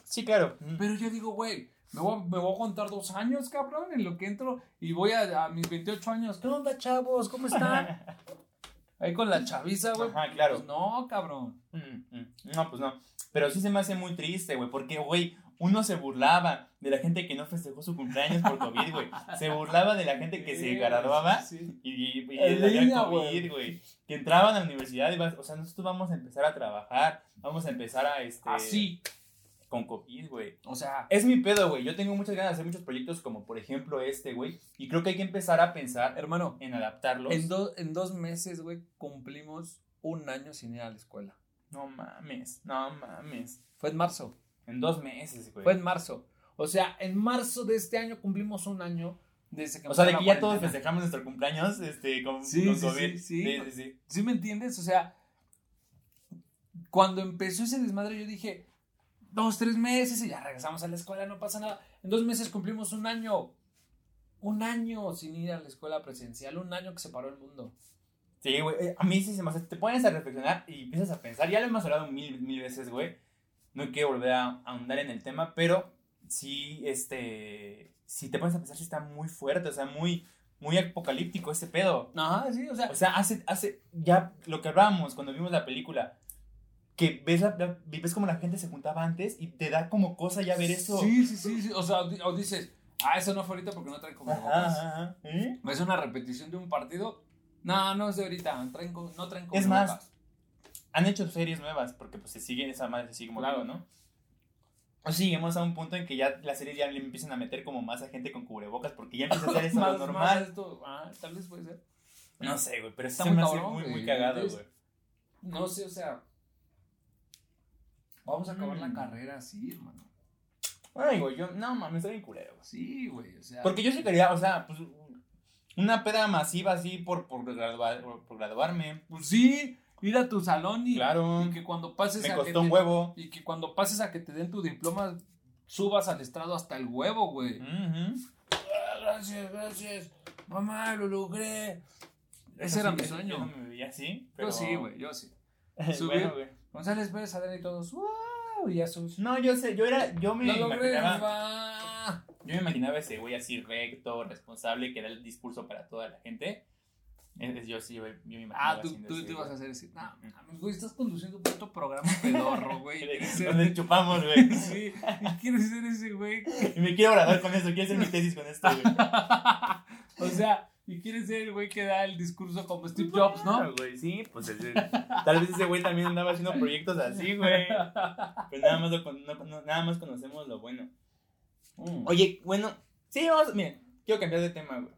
[SPEAKER 1] Sí, claro. Mm.
[SPEAKER 3] Pero yo digo, güey, Me voy, a- me voy a contar dos años, cabrón, en lo que entro y voy a, a mis 28 años. ¿Qué onda, chavos? ¿Cómo están? Ahí con la chaviza, güey.
[SPEAKER 1] Ajá, claro.
[SPEAKER 3] Pues no, cabrón.
[SPEAKER 1] Mm, mm. No, pues no. Pero sí se me hace muy triste, güey, porque, güey, uno se burlaba de la gente que no festejó su cumpleaños por COVID, güey. Se burlaba de la gente que se graduaba
[SPEAKER 3] sí,
[SPEAKER 1] y, y,
[SPEAKER 3] línea,
[SPEAKER 1] COVID,
[SPEAKER 3] güey.
[SPEAKER 1] güey. Que entraban a la universidad y vas, o sea, nosotros vamos a empezar a trabajar, vamos a empezar a, este,
[SPEAKER 3] Así.
[SPEAKER 1] con COVID, güey.
[SPEAKER 3] O sea,
[SPEAKER 1] Es mi pedo, güey. Yo tengo muchas ganas de hacer muchos proyectos como, por ejemplo, este, güey. Y creo que hay que empezar a pensar
[SPEAKER 3] hermano,
[SPEAKER 1] en adaptarlos.
[SPEAKER 3] en, do- en dos meses, güey, cumplimos un año sin ir a la escuela.
[SPEAKER 1] No mames, no mames.
[SPEAKER 3] Fue en marzo.
[SPEAKER 1] En dos meses, güey.
[SPEAKER 3] Fue en marzo. O sea, en marzo de este año cumplimos un año desde que
[SPEAKER 1] O sea, de que ya todos festejamos nuestro cumpleaños este, con,
[SPEAKER 3] Sí,
[SPEAKER 1] con
[SPEAKER 3] sí,
[SPEAKER 1] COVID.
[SPEAKER 3] sí, sí.
[SPEAKER 1] sí, sí.
[SPEAKER 3] ¿Sí me entiendes? O sea, cuando empezó ese desmadre yo dije, dos, tres meses y ya regresamos a la escuela, no pasa nada. En dos meses cumplimos un año. Un año sin ir a la escuela presencial, un año que se paró el mundo.
[SPEAKER 1] Sí, güey. eh, A mí sí se me hace. Te pones a reflexionar y empiezas a pensar. Ya lo hemos hablado mil, mil veces, güey. No quiero volver a ahondar en el tema, pero sí, este. Si te pones a pensar, sí está muy fuerte, o sea, muy, muy apocalíptico ese pedo.
[SPEAKER 3] Ajá, sí, o sea,
[SPEAKER 1] O sea, hace, hace. Ya lo que hablábamos cuando vimos la película. Que ves, la, la- ves como la gente se juntaba antes y te da como cosa ya ver eso.
[SPEAKER 3] Sí, sí, sí, sí. O sea, o di- o dices, ah, eso no fue ahorita porque no traen
[SPEAKER 1] ajá. ¿Eh?
[SPEAKER 3] Es una repetición de un partido. No, no es de ahorita. Traen, no traen
[SPEAKER 1] Es
[SPEAKER 3] cubrebocas.
[SPEAKER 1] más, han hecho series nuevas porque pues se sigue esa madre se sigue moviendo,
[SPEAKER 3] Claro.
[SPEAKER 1] ¿no? O sí, llegamos a un punto en que ya las series ya le empiezan a meter como más a gente con cubrebocas porque ya empieza a ser eso
[SPEAKER 3] Más-
[SPEAKER 1] lo
[SPEAKER 3] más
[SPEAKER 1] normal.
[SPEAKER 3] esto, ah, tal vez puede ser.
[SPEAKER 1] No sé, güey, pero
[SPEAKER 3] Está muy cabrón,
[SPEAKER 1] muy, muy
[SPEAKER 3] güey.
[SPEAKER 1] cagado, güey.
[SPEAKER 3] No sé, o sea. Vamos a acabar la
[SPEAKER 1] Mm.
[SPEAKER 3] carrera así, hermano.
[SPEAKER 1] Ay, güey, yo, no mames, estoy bien culero, güey.
[SPEAKER 3] Sí, güey, o sea.
[SPEAKER 1] Porque yo sí quería, o sea, pues una peda masiva así por, por, graduar- por, por graduarme.
[SPEAKER 3] Pues sí, ir a tu salón y,
[SPEAKER 1] Claro.
[SPEAKER 3] y que cuando pases
[SPEAKER 1] Me
[SPEAKER 3] a que
[SPEAKER 1] un
[SPEAKER 3] te-
[SPEAKER 1] huevo.
[SPEAKER 3] Y que cuando pases a que te den tu diploma, subas al estrado hasta el huevo, güey.
[SPEAKER 1] Ujú.
[SPEAKER 3] Ah, gracias, gracias. Mamá, lo logré. Ese era mi sueño.
[SPEAKER 1] Yo no me veía así, pero...
[SPEAKER 3] Yo sí, güey, yo sí.
[SPEAKER 1] Bueno,
[SPEAKER 3] Subir.
[SPEAKER 1] güey.
[SPEAKER 3] González Pérez, Adrián y todos. ¡Wow! Y ya subes.
[SPEAKER 1] No, yo sé, yo era, yo me
[SPEAKER 3] Lo logré,
[SPEAKER 1] imaginaba... Yo me imaginaba ese güey así recto, responsable, que da el discurso para toda la gente. Es- es- yo sí, yo, yo me imaginaba
[SPEAKER 3] Ah, tú, tú te vas a
[SPEAKER 1] güey.
[SPEAKER 3] hacer ese. No, güey, estás conduciendo un puto programa pedorro, güey.
[SPEAKER 1] Donde chupamos, güey.
[SPEAKER 3] Sí, y quieres ser ese güey.
[SPEAKER 1] Y me quiero graduar con eso, quiero hacer mi tesis con esto, güey.
[SPEAKER 3] o sea, y quieres ser el güey que da el discurso como Steve Jobs, ¿no?
[SPEAKER 1] Claro, güey, sí, pues ese- tal vez ese güey también andaba haciendo proyectos así, güey. Pero nada más, lo con- no- no- nada más conocemos lo bueno.
[SPEAKER 3] Mm.
[SPEAKER 1] Oye, bueno, sí, vamos, miren, quiero cambiar de tema, güey.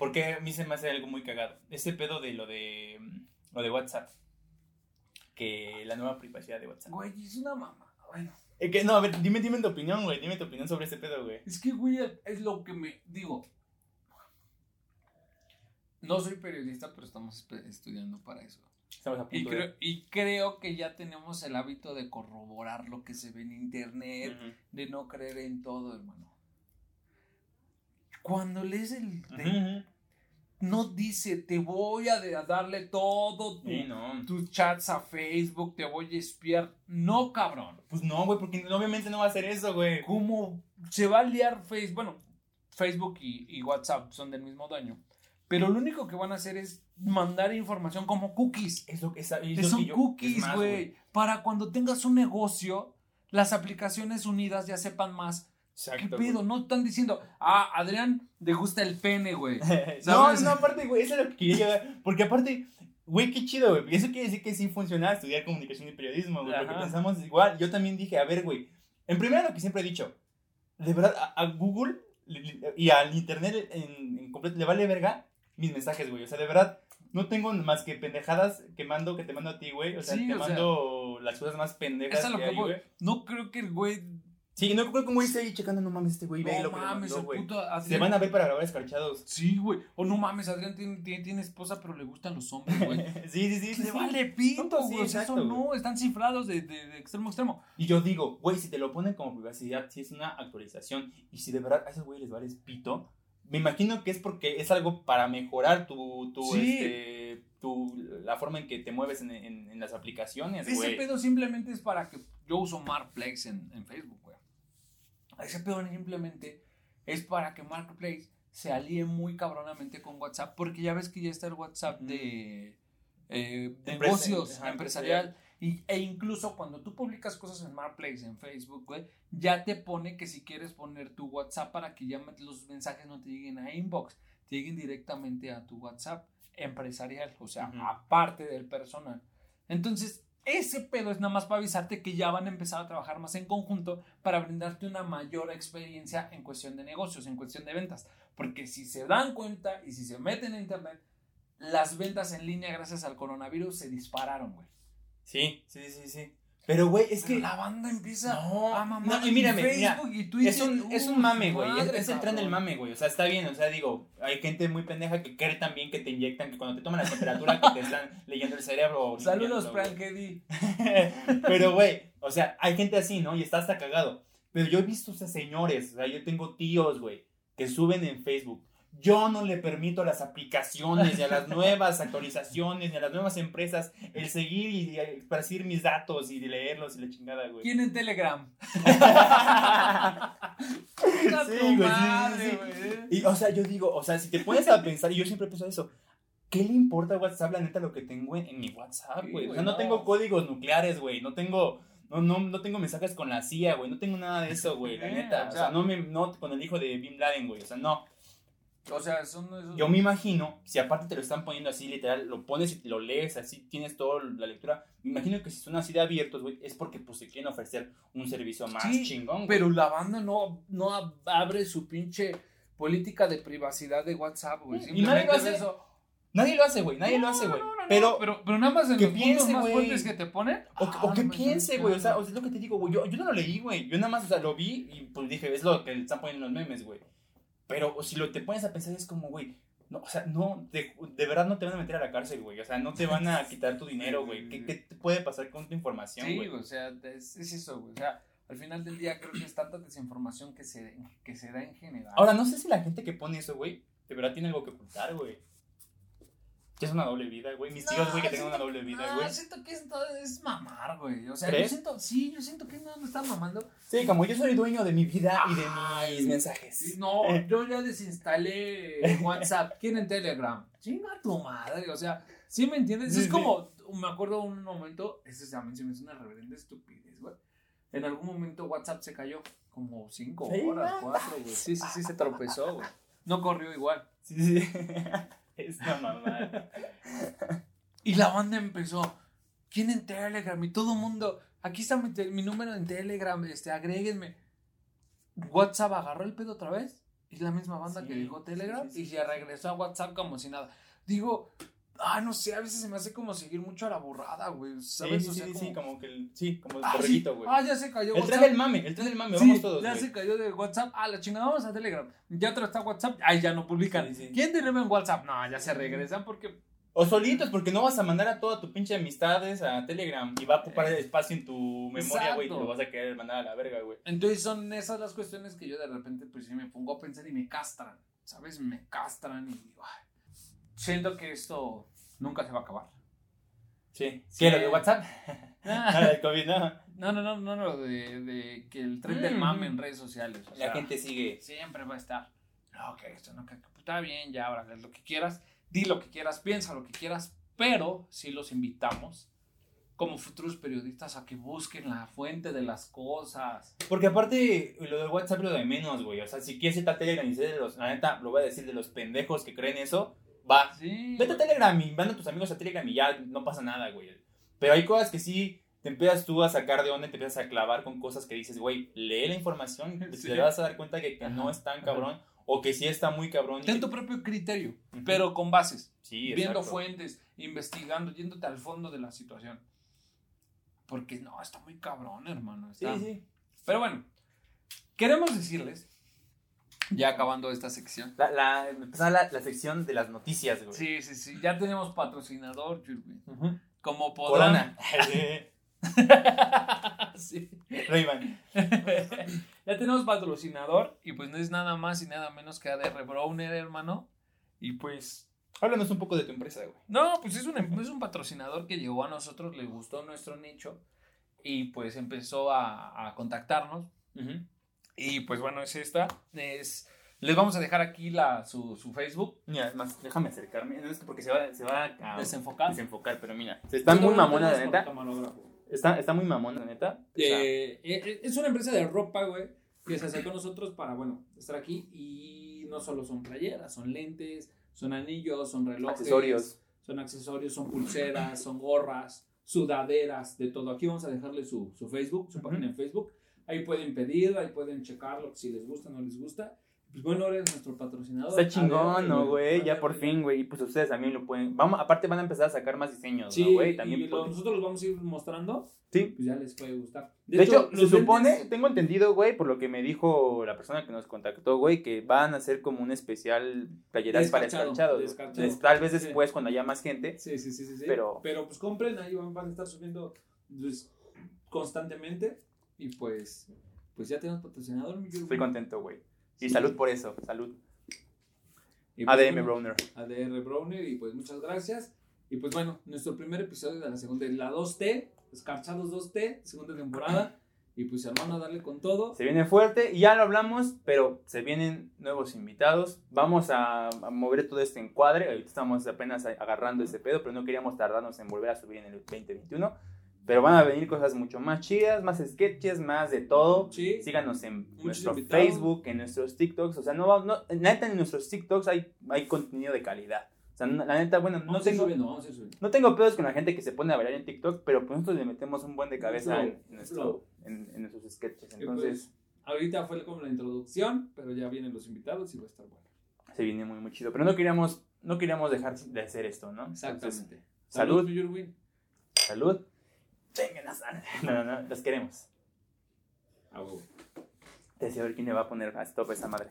[SPEAKER 1] Porque a mí se me hace algo muy cagado. Ese pedo de lo de mm, lo de WhatsApp. Que la nueva privacidad de WhatsApp.
[SPEAKER 3] Güey, es una mamá. Bueno,
[SPEAKER 1] Es que, no, a ver, dime, dime tu opinión, güey. Dime tu opinión sobre ese pedo, güey.
[SPEAKER 3] es que, güey, es lo que me digo. No soy periodista, pero estamos estudiando para eso.
[SPEAKER 1] Estamos a
[SPEAKER 3] Y
[SPEAKER 1] punto
[SPEAKER 3] creo, y creo que ya tenemos el hábito de corroborar lo que se ve en internet,
[SPEAKER 1] de.
[SPEAKER 3] De no creer en todo, hermano. Cuando lees el... De-. No dice, te voy a, de- a darle todo tu-
[SPEAKER 1] Sí, no.
[SPEAKER 3] tus chats a Facebook, te voy a espiar. No, cabrón.
[SPEAKER 1] Pues no, güey, porque obviamente no va a hacer eso, güey.
[SPEAKER 3] ¿Cómo se va a liar Facebook? Bueno, Facebook y, y WhatsApp son del mismo dueño. Pero lo único que van a hacer es mandar información como cookies.
[SPEAKER 1] Es lo que, es, es lo
[SPEAKER 3] son
[SPEAKER 1] que yo- es
[SPEAKER 3] cookies, güey. Para cuando tengas un negocio, las aplicaciones unidas ya sepan más. ¿Qué
[SPEAKER 1] Exacto.
[SPEAKER 3] pedo? No están diciendo, ah, Adrián, le gusta el pene, güey.
[SPEAKER 1] güey. no, no, aparte, güey, eso es lo que quería llegar. Porque aparte, güey, qué chido, güey. Eso quiere decir que sí funciona estudiar comunicación y periodismo, güey. Porque
[SPEAKER 3] Ajá.
[SPEAKER 1] pensamos igual. Yo también dije, a ver, güey. En primero lo que siempre he dicho, de verdad, a, a Google le- le- y al internet en, en completo le vale verga mis mensajes, güey. O sea, de verdad, no tengo más que pendejadas que mando, que te mando a ti, güey. O sea,
[SPEAKER 3] Sí,
[SPEAKER 1] te
[SPEAKER 3] o sea,
[SPEAKER 1] mando las cosas más pendejas que
[SPEAKER 3] que
[SPEAKER 1] hay, güey.
[SPEAKER 3] No creo que el güey.
[SPEAKER 1] Sí, no creo que como dice ahí checando, no mames, este güey, ve
[SPEAKER 3] No
[SPEAKER 1] lo
[SPEAKER 3] mames, el puto
[SPEAKER 1] Se van a ver para grabar escarchados.
[SPEAKER 3] Sí, güey. O no mames, Adrián tiene, tiene, tiene esposa, pero le gustan los hombres, güey.
[SPEAKER 1] sí, sí, sí. sí,
[SPEAKER 3] Le
[SPEAKER 1] sí.
[SPEAKER 3] vale pito,
[SPEAKER 1] Sí,
[SPEAKER 3] güey. O sea, eso no, están cifrados de, de- de extremo a extremo.
[SPEAKER 1] Y yo digo, güey, si te lo ponen como privacidad, si es una actualización, y si de verdad a esos güeyes les vales pito, me imagino que es porque es algo para mejorar tu, tu,
[SPEAKER 3] Sí.
[SPEAKER 1] este, tu, la forma en que te mueves en, en- en las aplicaciones,
[SPEAKER 3] Ese pedo simplemente es para que yo uso Marplex en, en Facebook, güey. Ese pedo simplemente es para que Marketplace se alíe muy cabronamente con WhatsApp, porque ya ves que ya está el WhatsApp de eh, negocios empresarial. Y, e incluso cuando tú publicas cosas en Marketplace, en Facebook, güey, ya te pone que si quieres poner tu WhatsApp para que ya los mensajes no te lleguen a inbox, te lleguen directamente a tu WhatsApp empresarial, o sea, aparte del personal. Entonces, ese pedo es nada más para avisarte que ya van a empezar a trabajar más en conjunto para brindarte una mayor experiencia en cuestión de negocios, en cuestión de ventas. Porque si se dan cuenta y si se meten en internet, las ventas en línea gracias al coronavirus se dispararon, güey.
[SPEAKER 1] Sí, sí, sí, sí. Pero, güey, es que.
[SPEAKER 3] la banda empieza
[SPEAKER 1] No,
[SPEAKER 3] a mamar
[SPEAKER 1] no, y mírame, mira,
[SPEAKER 3] Facebook y Twitter.
[SPEAKER 1] Es un, es un mame, güey. Es, es el tren del mame, güey. O sea, está bien. O sea, digo, hay gente muy pendeja que cree también que te inyectan, que cuando te toman la temperatura, que te están leyendo el cerebro.
[SPEAKER 3] Saludos, Frank
[SPEAKER 1] güey. Pero, güey, o sea, hay gente así, ¿no? Y está hasta cagado. Pero yo he visto, o sea, señores, o sea, yo tengo tíos, güey, que suben en Facebook. Yo no le permito a las aplicaciones y a las nuevas actualizaciones y a las nuevas empresas el seguir y esparcir mis datos y leerlos y la chingada, güey.
[SPEAKER 3] ¿Quién en Telegram?
[SPEAKER 1] Sí, güey, sí, sí, sí. Y, o sea, yo digo, o sea, si te pones a pensar, y yo siempre pienso eso, ¿qué le importa a WhatsApp, la neta, lo que tengo en, en mi WhatsApp,
[SPEAKER 3] Sí,
[SPEAKER 1] güey? o sea, no,
[SPEAKER 3] no.
[SPEAKER 1] tengo códigos nucleares, güey, no tengo, no, no, no tengo mensajes con la CIA, güey, no tengo nada de eso, güey, la
[SPEAKER 3] Eh,
[SPEAKER 1] neta.
[SPEAKER 3] o sea,
[SPEAKER 1] no, me, no con el hijo de Bin Laden, güey, o sea, no.
[SPEAKER 3] O sea, son esos.
[SPEAKER 1] Yo me imagino, si aparte te lo están poniendo así, literal, lo pones y lo lees así, tienes toda la lectura, me imagino que si son así de abiertos, güey, es porque pues se quieren ofrecer un servicio más
[SPEAKER 3] Sí,
[SPEAKER 1] chingón, güey.
[SPEAKER 3] Pero la banda no, no ab- abre su pinche política de privacidad de WhatsApp, güey.
[SPEAKER 1] Y nadie lo hace.
[SPEAKER 3] es eso.
[SPEAKER 1] Nadie lo hace, güey, nadie lo hace, güey.
[SPEAKER 3] no, no, no,
[SPEAKER 1] pero,
[SPEAKER 3] pero, pero nada más en
[SPEAKER 1] que
[SPEAKER 3] los puntos
[SPEAKER 1] piense,
[SPEAKER 3] más
[SPEAKER 1] güey.
[SPEAKER 3] fuertes que te ponen.
[SPEAKER 1] O,
[SPEAKER 3] ah,
[SPEAKER 1] o que
[SPEAKER 3] me
[SPEAKER 1] piense, güey. O sea, o sea, es lo que te digo, güey. Yo, yo no lo leí, güey. Yo nada más, o sea, lo vi y pues dije, es lo que están poniendo en los memes, güey. Pero si lo te pones a pensar, es como, güey. No, o sea, no, de, de verdad no te van a meter a la cárcel, güey. O sea, no te van a quitar tu dinero, güey. ¿Qué, ¿Qué te puede pasar con tu información,
[SPEAKER 3] Sí,
[SPEAKER 1] güey?
[SPEAKER 3] o sea, es, es eso, güey. O sea, al final del día creo que es tanta desinformación que se, que se da en general.
[SPEAKER 1] Ahora, no sé si la gente que pone eso, güey, de verdad tiene algo que ocultar, güey. Que es una doble vida, güey. Mis tíos, güey, que tengan una doble vida,
[SPEAKER 3] no,
[SPEAKER 1] güey.
[SPEAKER 3] siento que esto es mamar, güey. O sea,
[SPEAKER 1] ¿Crees?
[SPEAKER 3] yo siento, sí, yo siento que no, no están mamando.
[SPEAKER 1] Sí, como yo soy dueño de mi vida y de mis mensajes.
[SPEAKER 3] No, yo ya desinstalé WhatsApp. ¿Quieren Telegram? Chinga tu madre. O sea, ¿sí me entiendes?
[SPEAKER 1] Sí,
[SPEAKER 3] es
[SPEAKER 1] sí.
[SPEAKER 3] como, me acuerdo un momento, eso también se me hizo una reverenda estupidez, güey. En algún momento WhatsApp se cayó, como cinco horas,
[SPEAKER 1] no.
[SPEAKER 3] cuatro, güey. Sí, sí, sí, se tropezó, güey. No corrió igual.
[SPEAKER 1] Sí, sí. Es una mamada.
[SPEAKER 3] Y la banda empezó. ¿Quién en Telegram? Y todo el mundo. Aquí está mi, número en Telegram. Este, agréguenme. WhatsApp agarró el pedo otra vez. Es la misma banda que dejó Telegram.
[SPEAKER 1] sí, sí,
[SPEAKER 3] y se regresó a WhatsApp como si nada. Digo, ah, no sé, a veces se me hace como seguir mucho a la burrada, güey.
[SPEAKER 1] Sí,
[SPEAKER 3] ¿Sabes?
[SPEAKER 1] sí,
[SPEAKER 3] O sea,
[SPEAKER 1] sí,
[SPEAKER 3] como-
[SPEAKER 1] sí, como que el, sí, como el
[SPEAKER 3] Ah, sí.
[SPEAKER 1] borreguito, güey.
[SPEAKER 3] Ah, ya se cayó
[SPEAKER 1] el tren del mame, el tren del mame,
[SPEAKER 3] Sí,
[SPEAKER 1] vamos todos,
[SPEAKER 3] ya se cayó de WhatsApp. Ah, la chingada, vamos a Telegram. Ya otro está WhatsApp. Ay, ya no publican.
[SPEAKER 1] Sí, sí.
[SPEAKER 3] ¿Quién tenemos en WhatsApp? No, ya se regresan porque
[SPEAKER 1] O solitos, porque no vas a mandar a toda tu pinche amistades a Telegram y va a ocupar espacio en tu memoria, güey, y te lo vas a querer mandar a la verga, güey.
[SPEAKER 3] Entonces son esas las cuestiones que yo de repente pues sí me pongo a pensar y me castran, ¿sabes? Me castran y digo, ay, siento que esto nunca se va a acabar.
[SPEAKER 1] Sí.
[SPEAKER 3] Sí.
[SPEAKER 1] ¿Qué, lo de WhatsApp? Del COVID, no.
[SPEAKER 3] No, no, no, no, no, de, de que el tren del
[SPEAKER 1] Mm.
[SPEAKER 3] mame en redes sociales. o
[SPEAKER 1] La
[SPEAKER 3] sea,
[SPEAKER 1] gente sigue.
[SPEAKER 3] siempre va a estar. No, que esto, no, que que está bien, ya, ahora lo que quieras, di lo que quieras, piensa lo que quieras, pero sí los invitamos como futuros periodistas a que busquen la fuente de las cosas.
[SPEAKER 1] Porque aparte, lo del WhatsApp lo de menos, güey. O sea, si quieres irte a Telegram y los, la neta, lo voy a decir de los pendejos que creen eso, va.
[SPEAKER 3] Sí.
[SPEAKER 1] Vete a Telegram y manda a tus amigos a Telegram y ya no pasa nada, güey. Pero hay cosas que sí te empiezas tú a sacar de onda y te empiezas a clavar con cosas que dices, güey, lee la información y
[SPEAKER 3] Sí.
[SPEAKER 1] te vas a dar cuenta que, que
[SPEAKER 3] Ajá,
[SPEAKER 1] no es tan
[SPEAKER 3] ajá.
[SPEAKER 1] cabrón o que sí está muy cabrón.
[SPEAKER 3] Ten
[SPEAKER 1] que-
[SPEAKER 3] tu propio criterio, pero con bases.
[SPEAKER 1] sí,
[SPEAKER 3] viendo
[SPEAKER 1] exacto.
[SPEAKER 3] fuentes, investigando, yéndote al fondo de la situación. Porque no, está muy cabrón, hermano.
[SPEAKER 1] Sí,
[SPEAKER 3] está-
[SPEAKER 1] sí.
[SPEAKER 3] Pero bueno, queremos decirles, ya acabando esta sección.
[SPEAKER 1] La, la, empezaba la, la sección de las noticias, güey.
[SPEAKER 3] Sí, sí, sí, ya tenemos patrocinador, Churbi.
[SPEAKER 1] Ujú.
[SPEAKER 3] Como podrán. Sí.
[SPEAKER 1] Ray-Ban.
[SPEAKER 3] ya tenemos patrocinador y pues no es nada más y nada menos que ADR Browner, hermano. Y pues
[SPEAKER 1] Háblanos un poco de tu empresa, güey.
[SPEAKER 3] No, pues es un, es un patrocinador que llegó a nosotros, le gustó nuestro nicho y pues empezó a, a contactarnos.
[SPEAKER 1] Ujú.
[SPEAKER 3] Y pues bueno, es esta. Es, les vamos a dejar aquí la, su, su Facebook.
[SPEAKER 1] Mira, es más, déjame acercarme. No, es que porque se va, se va a
[SPEAKER 3] Desenfocar.
[SPEAKER 1] desenfocar, pero mira. Está muy mamona, la neta. Está, está muy mamona, la neta.
[SPEAKER 3] Eh, eh, es una empresa de ropa, güey, que se acercó a nosotros para, bueno, estar aquí. Y no solo son playeras, son lentes, son anillos, son relojes.
[SPEAKER 1] accesorios.
[SPEAKER 3] Son accesorios, son pulseras, son gorras, sudaderas, de todo. Aquí vamos a dejarle su, su Facebook, su
[SPEAKER 1] Ujú.
[SPEAKER 3] página en Facebook. Ahí pueden pedir, ahí pueden checarlo, si les gusta o no les gusta. Pues bueno, eres nuestro patrocinador.
[SPEAKER 1] Está chingón, ¿no, güey? Ya por fin, güey. Y pues ustedes también lo pueden. Vamos, aparte van a empezar a sacar más diseños,
[SPEAKER 3] Sí,
[SPEAKER 1] ¿no, güey? También
[SPEAKER 3] y lo- nosotros los vamos a ir mostrando,
[SPEAKER 1] Sí.
[SPEAKER 3] pues ya les puede gustar.
[SPEAKER 1] De, hecho, se supone,
[SPEAKER 3] lentes-
[SPEAKER 1] tengo entendido, güey, por lo que me dijo la persona que nos contactó, güey, que van a hacer como un especial playeras para
[SPEAKER 3] Descarchado,
[SPEAKER 1] escarchados. güey.
[SPEAKER 3] descarchado.
[SPEAKER 1] Des- Tal vez
[SPEAKER 3] Sí.
[SPEAKER 1] después, cuando haya más gente.
[SPEAKER 3] Sí, sí, sí, sí, sí.
[SPEAKER 1] Pero-
[SPEAKER 3] Pero, pues compren, ahí van, van a estar subiendo pues, constantemente. Y pues, pues ya tenemos patrocinador, mi.
[SPEAKER 1] Estoy contento, güey. Y
[SPEAKER 3] Sí.
[SPEAKER 1] salud por eso, salud.
[SPEAKER 3] Y pues,
[SPEAKER 1] ADM Browner.
[SPEAKER 3] ADR Browner, y pues muchas gracias. Y pues bueno, nuestro primer episodio de la segunda, la 2T, Escarchados 2T, segunda temporada. Y pues hermano, a darle con todo.
[SPEAKER 1] Se viene fuerte y ya lo hablamos, pero se vienen nuevos invitados. Vamos a, a mover todo este encuadre. Ahorita estamos apenas agarrando ese pedo, pero no queríamos tardarnos en volver a subir en el 2021. Pero van a venir cosas mucho más chidas, más sketches, más de todo.
[SPEAKER 3] Sí.
[SPEAKER 1] Síganos en
[SPEAKER 3] Muchos
[SPEAKER 1] nuestro
[SPEAKER 3] invitados.
[SPEAKER 1] Facebook, en nuestros TikToks. O sea, no, va- no, neta, en nuestros TikToks hay, hay contenido de calidad. O sea, no- la neta, bueno, no
[SPEAKER 3] Vamos a ir
[SPEAKER 1] tengo,
[SPEAKER 3] subiendo, vamos a ir subiendo.
[SPEAKER 1] no tengo pedos con la gente que se pone a bailar en TikTok, pero pues nosotros le metemos un buen de cabeza en, nuestro, en, en nuestros sketches.
[SPEAKER 3] Y
[SPEAKER 1] Entonces,
[SPEAKER 3] pues, ahorita fue como la introducción, pero ya vienen los invitados y va a estar bueno.
[SPEAKER 1] se viene muy, muy chido. Pero no queríamos, no queríamos dejar de hacer esto, ¿no? Entonces,
[SPEAKER 3] Exactamente.
[SPEAKER 1] salud. salud. Chénguenas. No, no, no, las queremos.
[SPEAKER 3] A huevo.
[SPEAKER 1] Deseo ver quién le va a poner a stop a esa madre.